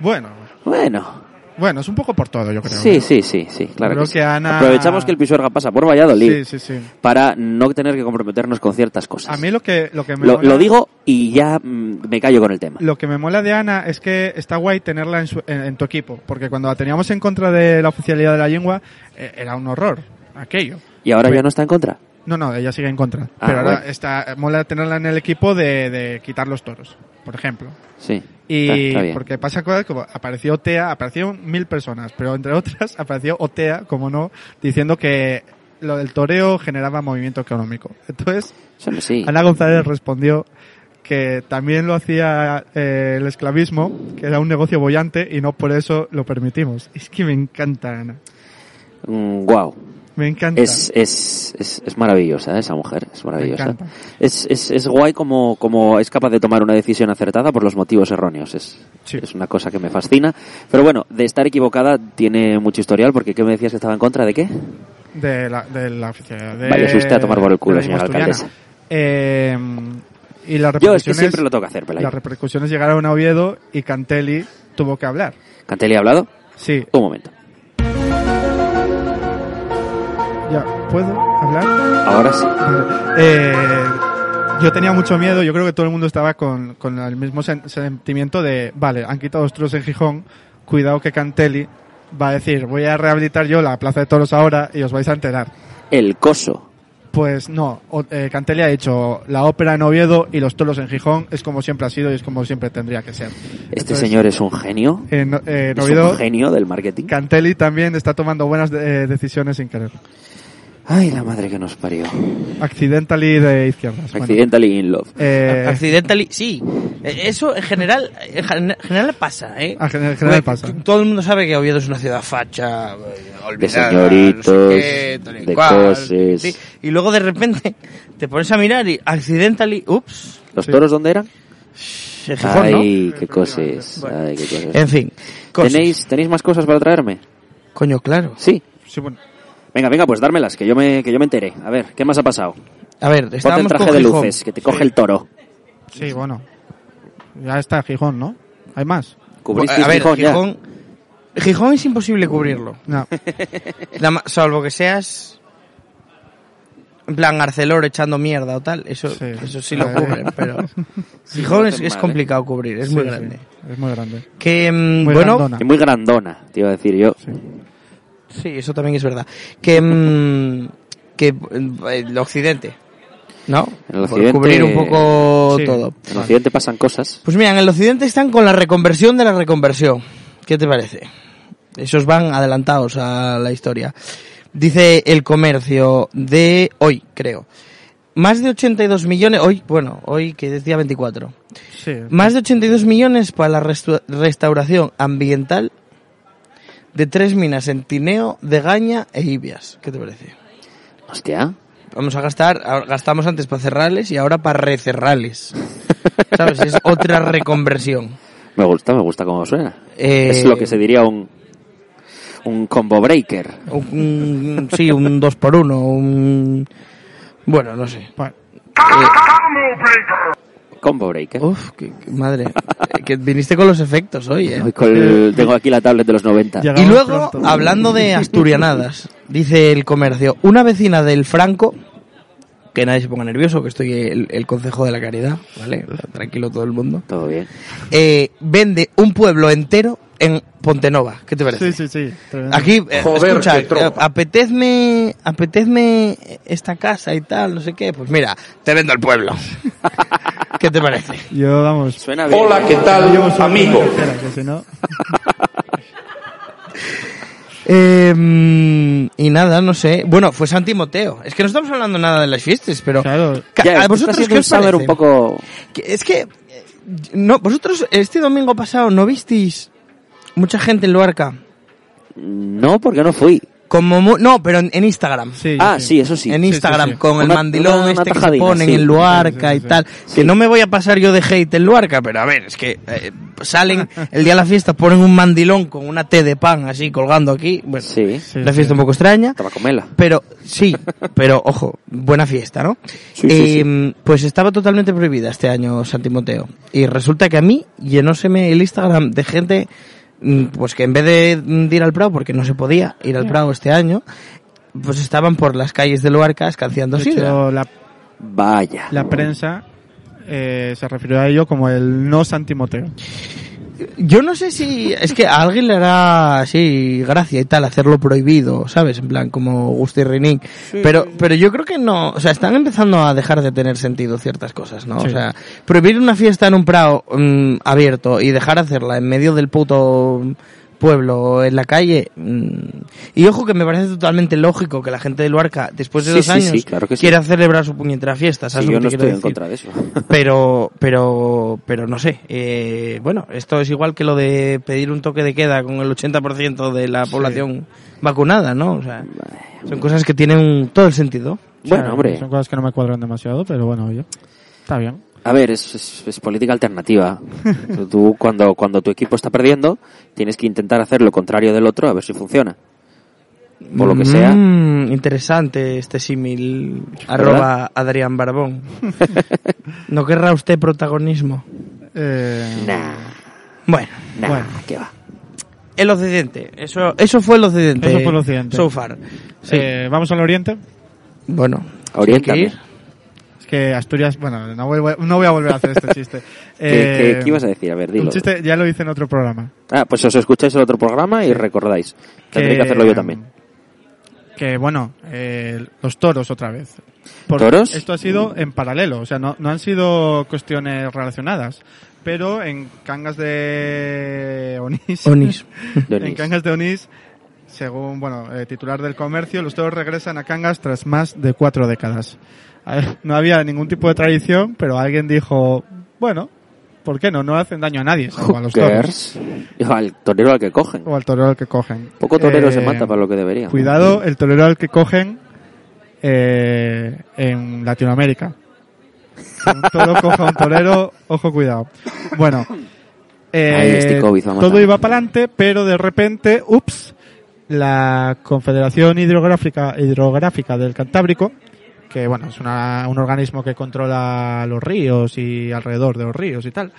Bueno, Bueno, bueno, es un poco por todo, yo creo. sí, ¿no? sí, sí, sí, claro Creo que sí. Ana- Aprovechamos que el Pisuerga pasa por Valladolid Sí, sí, sí. para no tener que comprometernos con ciertas cosas. A mí lo que, lo que me lo, mola- lo digo y ya mm, me callo con el tema. Lo que me mola de Ana es que está guay tenerla en, su- en- en tu equipo, porque cuando la teníamos en contra de la oficialidad de la lengua, eh, era un horror, aquello. ¿Y ahora ya no está en contra? No, no, ella sigue en contra. Ah, pero ahora bueno. está, mola tenerla en el equipo de, de quitar los toros. por ejemplo. Sí. Y Está- está bien. porque pasa cosas como apareció Otea, aparecieron mil personas, pero entre otras apareció Otea, como no, diciendo que lo del toreo generaba movimiento económico. Entonces, sí. Ana González respondió que también lo hacía eh, el esclavismo, que era un negocio bollante y no por eso lo permitimos. Es que me encanta, Ana. wow. Me encanta. Es, es, es, es maravillosa ¿eh? esa mujer, es maravillosa. Es, es, es guay como, como es capaz de tomar una decisión acertada por los motivos erróneos. Es, Sí. es una cosa que me fascina. Pero bueno, de estar equivocada tiene mucho historial, porque ¿qué me decías que estaba en contra de qué? de la, de la. De, Váyase usted a tomar por el culo, señora alcaldesa. Eh, y las Yo es que repercusiones, siempre lo tengo que hacer, Pelayo. las repercusiones llegaron a Oviedo y Cantelli tuvo que hablar. ¿Cantelli ha hablado? Sí, Un momento. Ya, ¿puedo hablar? Ahora sí. Vale. Eh, yo tenía mucho miedo, yo creo que todo el mundo estaba con, con el mismo sen- sentimiento de, vale, han quitado los toros en Gijón, cuidado que Cantelli va a decir, voy a rehabilitar yo la Plaza de Toros ahora y os vais a enterar. El coso. Pues no, eh, Cantelli ha hecho la ópera en Oviedo y los toros en Gijón, es como siempre ha sido y es como siempre tendría que ser. Este Entonces, señor es un genio. En, eh, en Es Oviedo, un genio del marketing. Cantelli también está tomando buenas eh, decisiones sin querer. Ay, la madre que nos parió. Accidentally de izquierdas. Bueno, Accidentally in love. eh, Accidentally, sí. Eh, Eso en general, en gen- general pasa, ¿eh? a gen- en general Porque pasa. Todo el mundo sabe que Oviedo es una ciudad facha, eh, olvidada, señoritos, no sé qué, tal y de cual, coses. sí. Y luego de repente te pones a mirar y accidentally, ups, ¿Los Sí. toros dónde eran? Gijón, ¿no? Ay, qué cosas. Bueno. Ay, qué cosas. En fin, cosas. ¿Tenéis, ¿Tenéis más cosas para traerme? Coño, claro. Sí. Sí, bueno. Venga, venga, pues dármelas, que yo me, que yo me enteré. A ver, ¿qué más ha pasado? A ver, Ponte el traje con de Gijón. luces, que te coge el toro. Sí, bueno. Ya está Gijón, ¿no? ¿Hay más? Cubristeis a ver, Gijón ya. Gijón, Gijón es imposible cubrirlo. No. Salvo que seas en plan Arcelor echando mierda o tal, eso Sí. eso sí lo cubren, pero Gijón lo es, hacen es mal, ¿eh? complicado cubrir, es Sí, muy sí, grande. es muy grande. Que mm, Muy bueno, grandona. Y muy grandona, te iba a decir yo. Sí. eso también es verdad. Que mm, que el occidente, ¿no? En el Por occidente- cubrir un poco Sí. todo. En Occidente pasan cosas. Pues mira, en el occidente están con la reconversión de la reconversión. ¿Qué te parece? Esos van adelantados a la historia. Dice el comercio de hoy, creo. Más de 82 millones, hoy, bueno, hoy que decía 24. Sí. Más de 82 millones para la restauración ambiental de tres minas en Tineo, de Gaña e Ibias. ¿Qué te parece? Hostia. Vamos a gastar, gastamos antes para cerrarles y ahora para recerrarles. ¿Sabes? Es otra reconversión. Me gusta, me gusta cómo suena. Eh, Es lo que se diría un, un combo breaker. Un, sí, un 2 por 1 un... Bueno, no sé. Bueno, Combo breaker. Uf, qué, qué madre. Eh, que viniste con los efectos hoy, ¿eh? Con el- tengo aquí la tablet de los 90. Ya. Y luego, pronto. hablando de asturianadas, dice el comercio, una vecina del Franco, que nadie se ponga nervioso, que estoy el, el Consejo de la Caridad, ¿vale? Tranquilo todo el mundo. Todo bien. Eh, vende un pueblo entero en Pontenova. ¿Qué te parece? sí, sí, sí. tremendo. Aquí, eh, Joder, escucha, eh, apetezme, apetezme esta casa y tal, no sé qué. Pues mira, te vendo el pueblo. ¿Qué te parece? Yo, vamos. Suena bien. Hola, ¿qué tal, solo amigo? tercera, que si no- Eh, mm, y nada, no sé. Bueno, fue San Timoteo. Es que no estamos hablando nada de las fiestas, pero... Claro. Ya, ¿A esto vosotros qué os un saber parece? un poco... Es que... eh, No, vosotros este domingo pasado no visteis mucha gente en Luarca. No, porque no fui. Como mu- no, pero en, en Instagram. Sí, ah, sí, eso sí. en sí, Instagram, sí. con el Una- mandilón una- una este que se tajadina, ponen sí. en Luarca Sí, sí, y sí. tal. Que no me voy a pasar yo de hate en Luarca, pero a ver, es que eh, salen el día de la fiesta, ponen un mandilón con una T de pan así colgando aquí. Bueno, Sí. Sí, una sí. fiesta un poco extraña. Tabacomela. Pero sí, pero ojo, buena fiesta, ¿no? Sí, sí, Eh, Pues estaba totalmente prohibida este año San Timoteo. Y resulta que a mí llenóseme el Instagram de gente, pues que en vez de mm, de ir al Prado, porque no se podía ir al Prado este año, pues estaban por las calles de Luarca escanciando De sidra. hecho, la, Vaya. la prensa eh, se refirió a ello como el no San Timoteo. Yo no sé si es que a alguien le hará así gracia y tal hacerlo prohibido, ¿sabes? En plan como Gusti Rinnik. Pero pero yo creo que no, o sea, están empezando a dejar de tener sentido ciertas cosas, ¿no? O sea, prohibir una fiesta en un prado mm, abierto y dejar hacerla en medio del puto pueblo en la calle mm, y ojo que me parece totalmente lógico que la gente de Luarca después de Sí, dos sí, años sí, claro que sí. quiera celebrar su puñetera fiesta ¿sabes yo que no te quiero estoy en decir? contra de eso. pero pero pero no sé eh, bueno esto es igual que lo de pedir un toque de queda con el 80% de la población vacunada no o sea son cosas que tienen todo el sentido Bueno, O sea, hombre. Son cosas que no me cuadran demasiado, pero bueno, oye. Está bien. A ver, es, es- es política alternativa. Tú cuando, cuando tu equipo está perdiendo, tienes que intentar hacer lo contrario del otro a ver si funciona. Por lo que sea. Mm, interesante este símil arroba Adrián Barbón no querrá usted protagonismo Eh, Nah, bueno nah, Bueno. que va. el occidente eso eso fue el occidente Eso fue el occidente. so far sí eh, Vamos al oriente. bueno Oriéntame. hay que que Asturias, bueno, no voy, no voy a volver a hacer este chiste. ¿Qué, qué- Eh, qué ibas a decir? A ver, dilo. Un chiste ya lo hice en otro programa. Ah, pues os escucháis el otro programa y recordáis. Tendré que hacerlo yo también. Que bueno, eh, los toros otra vez. Porque ¿Toros? Esto ha sido en paralelo, o sea, no, no han sido cuestiones relacionadas. Pero en Cangas de Onís. Onís. De en. Cangas de Onís, según bueno, eh, titular del comercio, los toros regresan a Cangas tras más de cuatro décadas. No había ningún tipo de tradición, pero alguien dijo, bueno, ¿por qué no? No hacen daño a nadie, salvo a los toros. Al torero al que cogen. O al torero al que cogen. Poco torero Eh, se mata para lo que debería. Cuidado, el torero al que cogen eh, en Latinoamérica. Un toro coja un torero, ojo, cuidado. Bueno, eh, este todo iba para adelante, pero de repente, ups, la Confederación Hidrográfica, Hidrográfica del Cantábrico, que bueno, es una- un organismo que controla los ríos y alrededor de los ríos y tal,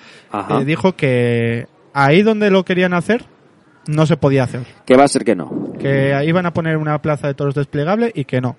eh, dijo que ahí donde lo querían hacer, no se podía hacer Que va a ser que no. que iban a poner una plaza de toros desplegable y que no.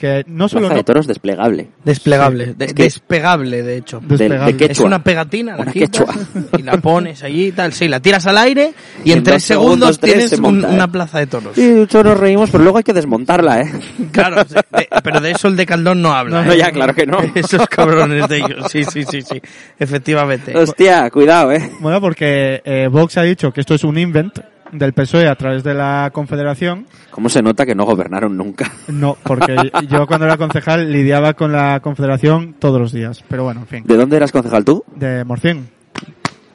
Que no solo Plaza no, de toros desplegable. Desplegable, de- Es que- despegable de hecho. De- desplegable. de Es una pegatina, la Una quitas quechua. y la pones allí y tal. Sí, la tiras al aire y, Y en, en tres dos segundos, tienes se un- monta, ¿eh? una plaza de toros. Sí, mucho nos reímos, pero luego hay que desmontarla, ¿eh? Claro, sí, de- pero de eso el de Caldón no habla. No, no, ¿eh? ya, claro que no. Esos cabrones de ellos. Sí, sí, sí, sí. Efectivamente. Hostia, cuidado, ¿eh? Bueno, porque eh, Vox ha dicho que esto es un invent del PSOE a través de la Confederación. ¿Cómo se nota que no gobernaron nunca? No, porque yo cuando era concejal lidiaba con la Confederación todos los días. Pero bueno, en fin. ¿De dónde eras concejal tú? De Morcín.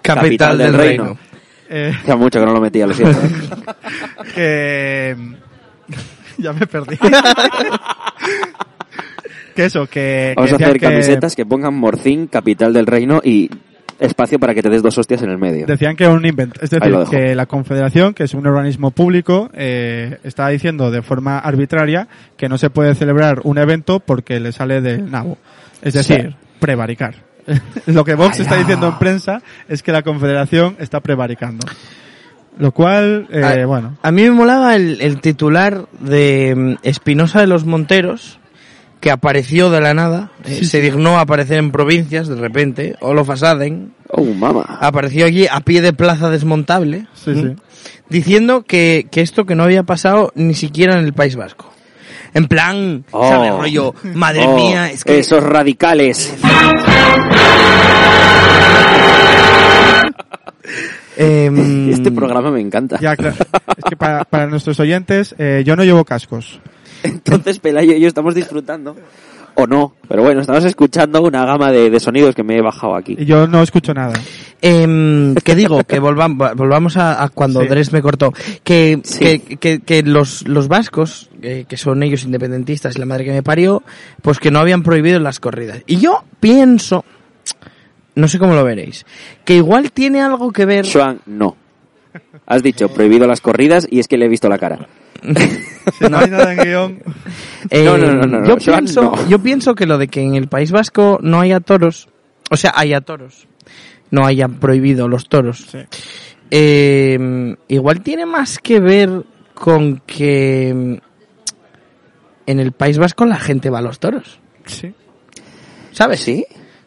Capital, del, reino. Eh, Hacía mucho que no lo metía, lo siento. ¿eh? que... ya me perdí. que eso, que... Vamos que a hacer que- camisetas que pongan Morcín, capital del reino y espacio para que te des dos hostias en el medio. Decían que era un invent. Es decir, que la Confederación, que es un organismo público, eh, está diciendo de forma arbitraria que no se puede celebrar un evento porque le sale del nabo. Es decir, prevaricar. Lo que Vox está diciendo en prensa es que la Confederación está prevaricando. Lo cual, eh, bueno, A mí me molaba el, el titular de mm, Espinosa de los Monteros, que apareció de la nada, eh, se dignó a aparecer en provincias de repente, Olof Asaden, Oh, mama. apareció allí a pie de plaza desmontable, sí, ¿m? sí. diciendo que, que esto que no había pasado ni siquiera en el País Vasco. En plan, Oh. ¿sabes? Rollo, madre Oh, mía, es que... Esos radicales. em, Este programa me encanta. Ya, claro. Es que para, para nuestros oyentes, eh, yo no llevo cascos. Entonces Pelayo y yo estamos disfrutando. O no, pero bueno, estamos escuchando una gama de, de sonidos que me he bajado aquí. Yo no escucho nada. Em, que digo, que volvamos, volvamos a, a cuando Sí. Dres me cortó, que, Sí. que, que, que los, los vascos, eh, que son ellos independentistas y la madre que me parió, pues que no habían prohibido las corridas. Y yo pienso, no sé cómo lo veréis, que igual tiene algo que ver... Swan, no. Has dicho prohibido las corridas y es que le he visto la cara. Si no hay nada en guion, Eh, No, no, no, no, yo, Joan, pienso, no. yo pienso que lo de que en el País Vasco no haya toros, o sea, haya toros, no hayan prohibido los toros, Sí. eh, igual tiene más que ver con que en el País Vasco la gente va a los toros, sí. ¿sabes? ¿Sí?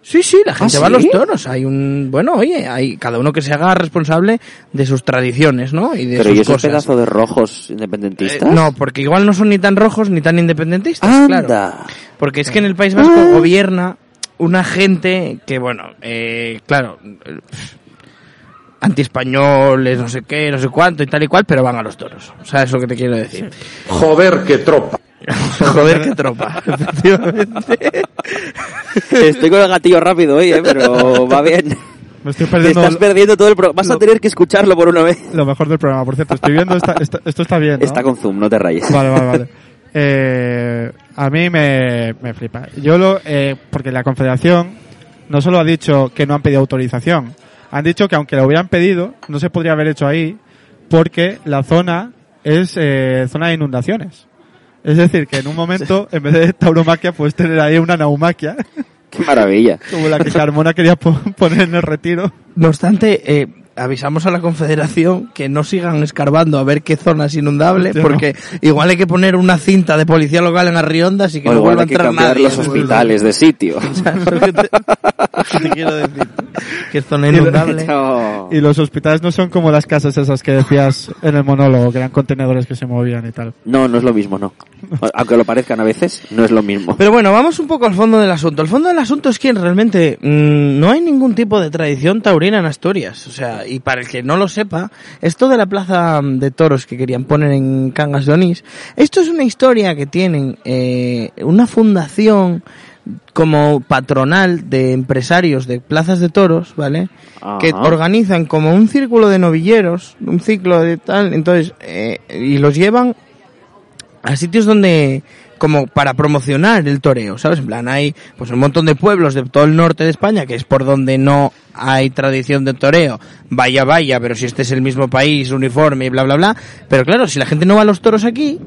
Sí, sí, la gente ¿Ah, va a los toros. Hay un, bueno, oye, hay cada uno que se haga responsable de sus tradiciones, ¿no? Y de Pero sus ¿y esos cosas. pedazos de rojos Eh, independentistas? no, porque igual no son ni tan rojos ni tan independentistas, Anda. claro. Porque es que en el País Vasco gobierna una gente que, bueno, eh, claro, eh, antiespañoles, no sé qué, no sé cuánto y tal y cual, pero van a los toros. O sea, es lo que te quiero decir. Joder, qué tropa. Joder, qué tropa, efectivamente. Estoy con el gatillo rápido hoy, ¿eh? pero va bien. Me estoy Te perdiendo estás perdiendo todo el programa. Vas a tener que escucharlo por una vez. lo mejor del programa. Por cierto, estoy viendo esta- esta- esto está bien, ¿no? Está con zoom, no te rayes. Vale, vale, vale. Eh, a mí me, me flipa. Yo lo, eh, porque la Confederación no solo ha dicho que no han pedido autorización, han dicho que aunque lo hubieran pedido, no se podría haber hecho ahí porque la zona es eh, zona de inundaciones. Es decir, que en un momento, en vez de tauromaquia, puedes tener ahí una naumaquia, Qué maravilla. como la que Carmona quería po- poner en el retiro. No obstante, eh, avisamos a la Confederación que no sigan escarbando a ver qué zona es inundable, Hostia, porque igual hay que poner una cinta de policía local en Arriondas y que O no vuelva a hay que entrar cambiar nadie. los hospitales de sitio. ¿Sabes lo que te, lo que te quiero decir? Que es zona inundable. No. Y los hospitales no son como las casas esas que decías en el monólogo, que eran contenedores que se movían y tal. No, no es lo mismo, no. Aunque lo parezcan a veces, no es lo mismo. Pero bueno, vamos un poco al fondo del asunto. El fondo del asunto es que realmente mm, no hay ningún tipo de tradición taurina en Asturias. O sea, y para el que no lo sepa, esto de la plaza de toros que querían poner en Cangas de Onís, esto es una historia que tienen eh, una fundación como patronal de empresarios de plazas de toros, ¿vale? Que organizan como un círculo de novilleros, un ciclo de tal, entonces, eh, y los llevan a sitios donde como para promocionar el toreo, ¿sabes? En plan, hay pues un montón de pueblos de todo el norte de España, que es por donde no hay tradición de toreo. Vaya, vaya, pero si este es el mismo país, uniforme y bla, bla, bla. Pero claro, si la gente no va a los toros aquí,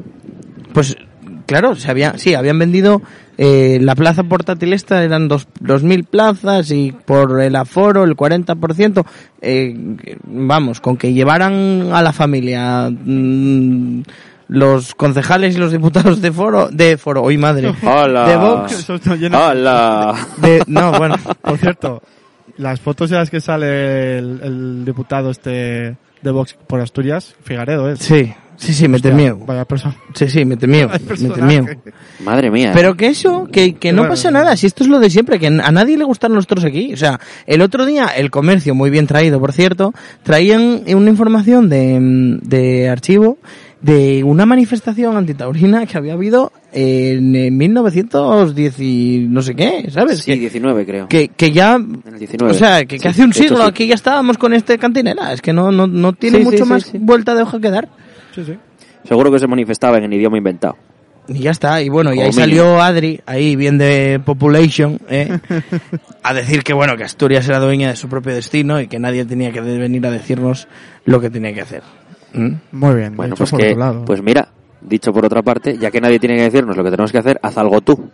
pues claro, se había, sí, habían vendido eh, la plaza portátil esta, eran dos, dos mil plazas y por el aforo, el 40%, eh, vamos, con que llevaran a la familia mm, los concejales y los diputados de foro, de foro, hoy madre, Hola. de Vox, Hola. de, no, bueno, Por cierto, las fotos en las que sale el, el diputado este de Vox por Asturias, Figaredo, ¿eh? sí, sí, sí, me Hostia, temía, Vaya persona. sí, sí, me temía, Vaya me personaje. temía. Madre mía. Pero que eso, que, que no Bueno, pasa nada, si esto es lo de siempre, que a nadie le gustan los toros aquí. O sea, el otro día, el comercio, muy bien traído, por cierto, traían una información de, de archivo de una manifestación antitaurina que había habido en, eh, 1910 y no sé qué, ¿sabes? Sí, que, 19 creo. que, que ya, En el 19. o sea, que, que Sí, hace un siglo sí. aquí ya estábamos con este cantinela, es que no, no, no tiene Sí, mucho sí, más sí. vuelta de hoja que dar. Sí, sí. Seguro que se manifestaban en idioma inventado. Y ya está, y bueno, y ahí mínimo. salió Adri, ahí bien de Population, ¿eh? a decir que bueno, que Asturias era dueña de su propio destino y que nadie tenía que venir a decirnos lo que tenía que hacer. ¿Mm? Muy bien. Bueno, pues por que, lado. pues mira, dicho por otra parte, ya que nadie tiene que decirnos lo que tenemos que hacer, haz algo tú.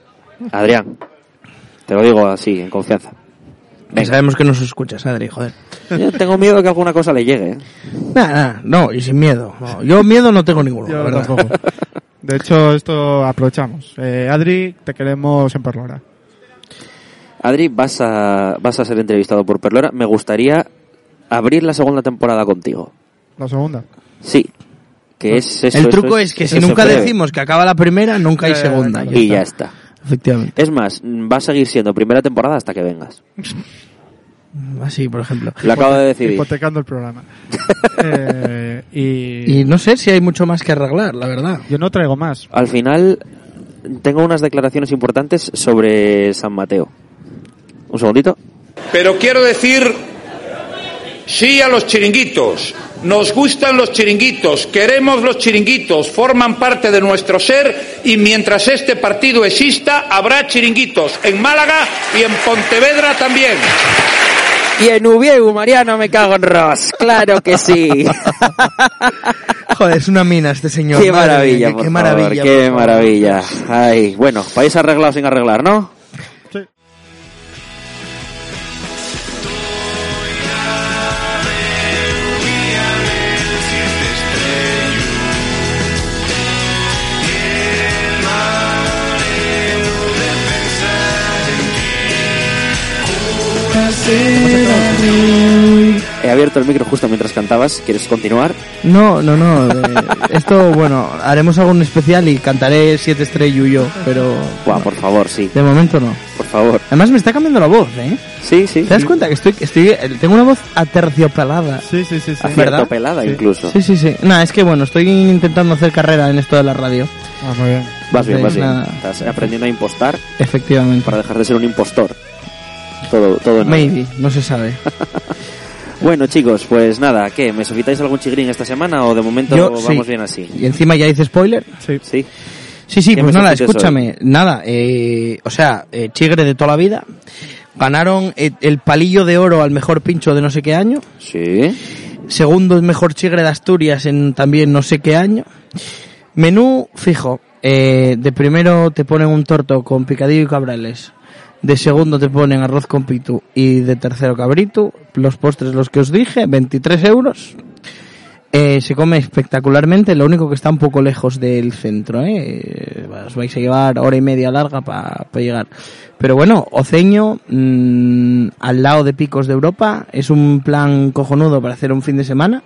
Adrián. Te lo digo así, en confianza. Que sabemos que nos escuchas, Adri, joder. Yo tengo miedo que alguna cosa le llegue. ¿eh? Nada, nada, no, y sin miedo. No, yo miedo no tengo ninguno, Yo la verdad. tampoco. De hecho, esto aprovechamos. Eh, Adri, te queremos en Perlora. Adri, vas a, vas a ser entrevistado por Perlora. Me gustaría abrir la segunda temporada contigo. La segunda. Sí. Que es eso, El eso truco es, que si eso nunca breve. decimos que acaba la primera, nunca hay Eh, segunda. Y ya está. Efectivamente. Es más, va a seguir siendo primera temporada hasta que vengas. Así, por ejemplo. Lo acabo de decidir. Hipotecando el programa. Eh, y, Y no sé si hay mucho más que arreglar, la verdad. yo no traigo más. Al final, tengo unas declaraciones importantes sobre San Mateo. Un segundito. Pero quiero decir sí a los chiringuitos. Nos gustan los chiringuitos, queremos los chiringuitos, forman parte de nuestro ser y mientras este partido exista habrá chiringuitos en Málaga y en Pontevedra también. Y en Ubieu, Mariano, me cago en Ross. Claro que sí. Joder, es una mina este señor. qué madre maravilla, mía, por qué favor, maravilla. qué por maravilla. Ay, bueno, país arreglado sin arreglar, ¿no? He abierto el micro justo mientras cantabas. ¿Quieres continuar? No, no, no. eh, esto, bueno, haremos algún especial y cantaré Siete Estrellas y yo, pero Buah, por favor, sí. de momento no. Por favor. Además me está cambiando la voz, ¿eh? Sí, sí. ¿Te das sí. cuenta que estoy, estoy, tengo una voz aterciopelada? Sí, sí, sí. sí. Acierto pelada incluso. Sí, sí, sí. Nada, es que bueno, estoy intentando hacer carrera en esto de la radio. Ah, muy bien. Vas bien, vas bien. Nada. Estás aprendiendo a impostar Efectivamente. para dejar de ser un impostor. Todo, todo en orden. Maybe, no se sabe. Bueno, chicos, pues nada, ¿qué? ¿Me sofitáis algún chigrín esta semana o de momento Yo, vamos sí. bien así? Y encima ya hice spoiler. Sí. Sí. Sí, sí, ¿Qué pues nada, escúchame, nada, eh, o sea, eh, Chigre de toda la vida, ganaron eh, el palillo de oro al mejor pincho de no sé qué año, Sí. segundo mejor Chigre de Asturias en también no sé qué año, menú fijo, eh, de primero te ponen un torto con picadillo y cabrales, de segundo te ponen arroz con pitu y de tercero cabrito, los postres los que os dije, 23 euros. Eh, se come espectacularmente, lo único que está un poco lejos del centro, ¿eh? Os vais a llevar hora y media larga para llegar. Pero bueno, Oceño, mm, al lado de Picos de Europa, es un plan cojonudo para hacer un fin de semana.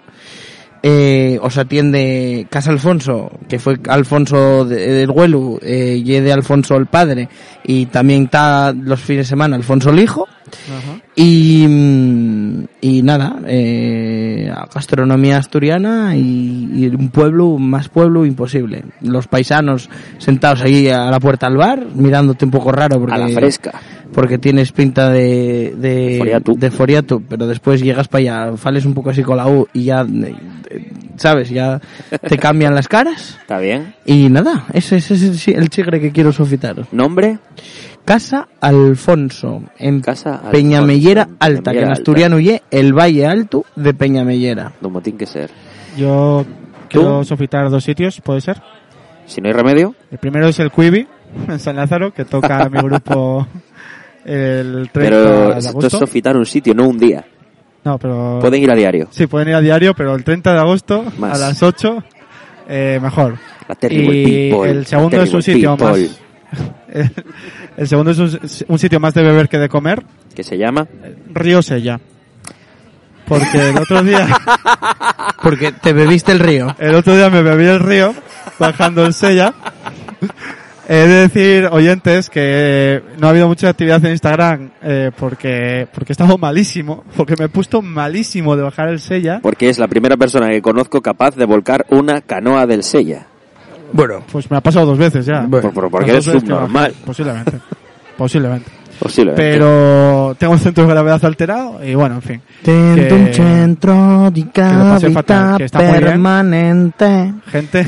Eh, os atiende Casa Alfonso, que fue Alfonso de- del Huelu, eh, y de Alfonso el padre, y también está los fines de semana Alfonso el hijo. Y, mm, y nada, eh, gastronomía asturiana y, y un pueblo, más pueblo imposible. Los paisanos sentados ahí a la puerta del bar, mirándote un poco raro porque, A la fresca. Porque tienes pinta de, de, Foriatu. de foriatu, pero después llegas para allá, fales un poco así con la U y ya, eh, ¿sabes? Ya te cambian las caras. ¿Está bien? Y nada, ese, ese es el chi- el chigre que quiero sofitar. ¿Nombre? Casa Alfonso, en Casa Alfonso, Peñamellera Alta, que en asturiano ye el Valle Alto de Peñamellera. Como tiene que ser. Yo quiero sofitar dos sitios, ¿puede ser? Si no hay remedio, El primero es el Quibi, en San Lázaro, que toca mi grupo el 30 pero de esto es agosto. sofitar un sitio, no un día. No, pero... Pueden ir a diario. Sí, pueden ir a diario, pero el 30 de agosto Más. a las 8, eh, mejor. La terrible y people, el segundo la es un sitio people. más... el segundo es un, un sitio más de beber que de comer, Que se llama... Río Sella. Porque el otro día, Porque te bebiste el río. el otro día me bebí el río bajando el Sella. He de decir, oyentes, que no ha habido mucha actividad en Instagram eh, porque porque he estado malísimo, porque me he puesto malísimo de bajar el Sella. Porque es la primera persona que conozco capaz de volcar una canoa del Sella. Bueno, Pues me ha pasado dos veces ya. Por- por- porque eres subnormal. Posiblemente. Posiblemente. Posiblemente. Pero tengo el centro de gravedad alterado y bueno, en fin. Tengo un centro de gravedad permanente. Gente.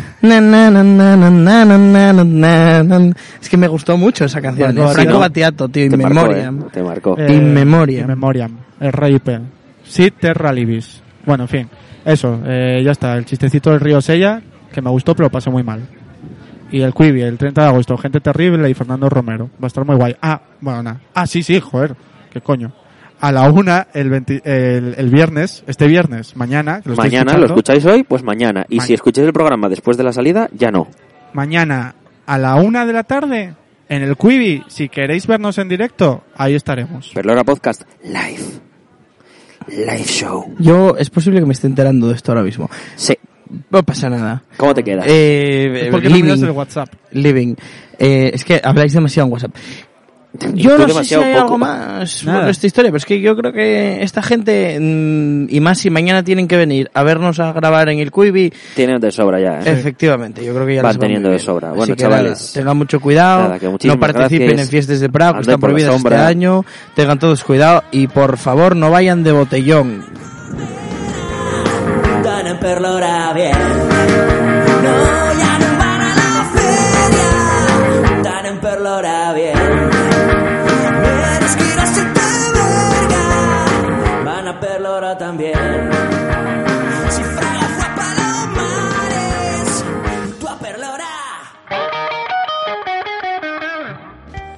Es que me gustó mucho esa canción. Bueno, ¿eh? Franco Batiato, tío, In Memoriam. Eh, te marcó. Eh, in Memoriam. In Memoriam. El rey Pel. Sí, Terra Libis. Bueno, en fin. Eso, eh, ya está. El chistecito del río Sella, que me gustó, pero pasé muy mal. Y el Quibi, el 30 de agosto, Gente Terrible y Fernando Romero. Va a estar muy guay. Ah, bueno, nada. Ah, sí, sí, joder. ¿Qué coño? A la una, el, 20 el, el viernes, este viernes, mañana. que lo estoy mañana, ¿lo escucháis hoy? Pues mañana. Y Ma- si escucháis el programa después de la salida, ya no. Mañana, a la una de la tarde, en el Quibi. Si queréis vernos en directo, ahí estaremos. Perlora Podcast Live. Live show. Yo, es posible que me esté enterando de esto ahora mismo. Sí. No pasa nada. ¿Cómo te quedas? Eh, Es porque no miras el WhatsApp. living. Eh, es que habláis demasiado en WhatsApp. Yo no sé si hay poco. algo más Nada. sobre esta historia, pero es que yo creo que esta gente, mm, y más si mañana tienen que venir a vernos a grabar en el Quibi, Tienen de sobra ya, ¿eh? efectivamente, yo creo que ya Van va teniendo de sobra. Así Bueno, que chavales. tengan mucho cuidado, Nada, que muchísimas no participen gracias. en fiestas de Praga, que están por prohibidas este año, tengan todos cuidado y por favor no vayan de botellón. Perlora bien. No, ya no van a la feria. Tan en Perlora bien. Menos que ir a verga. Van a Perlora también.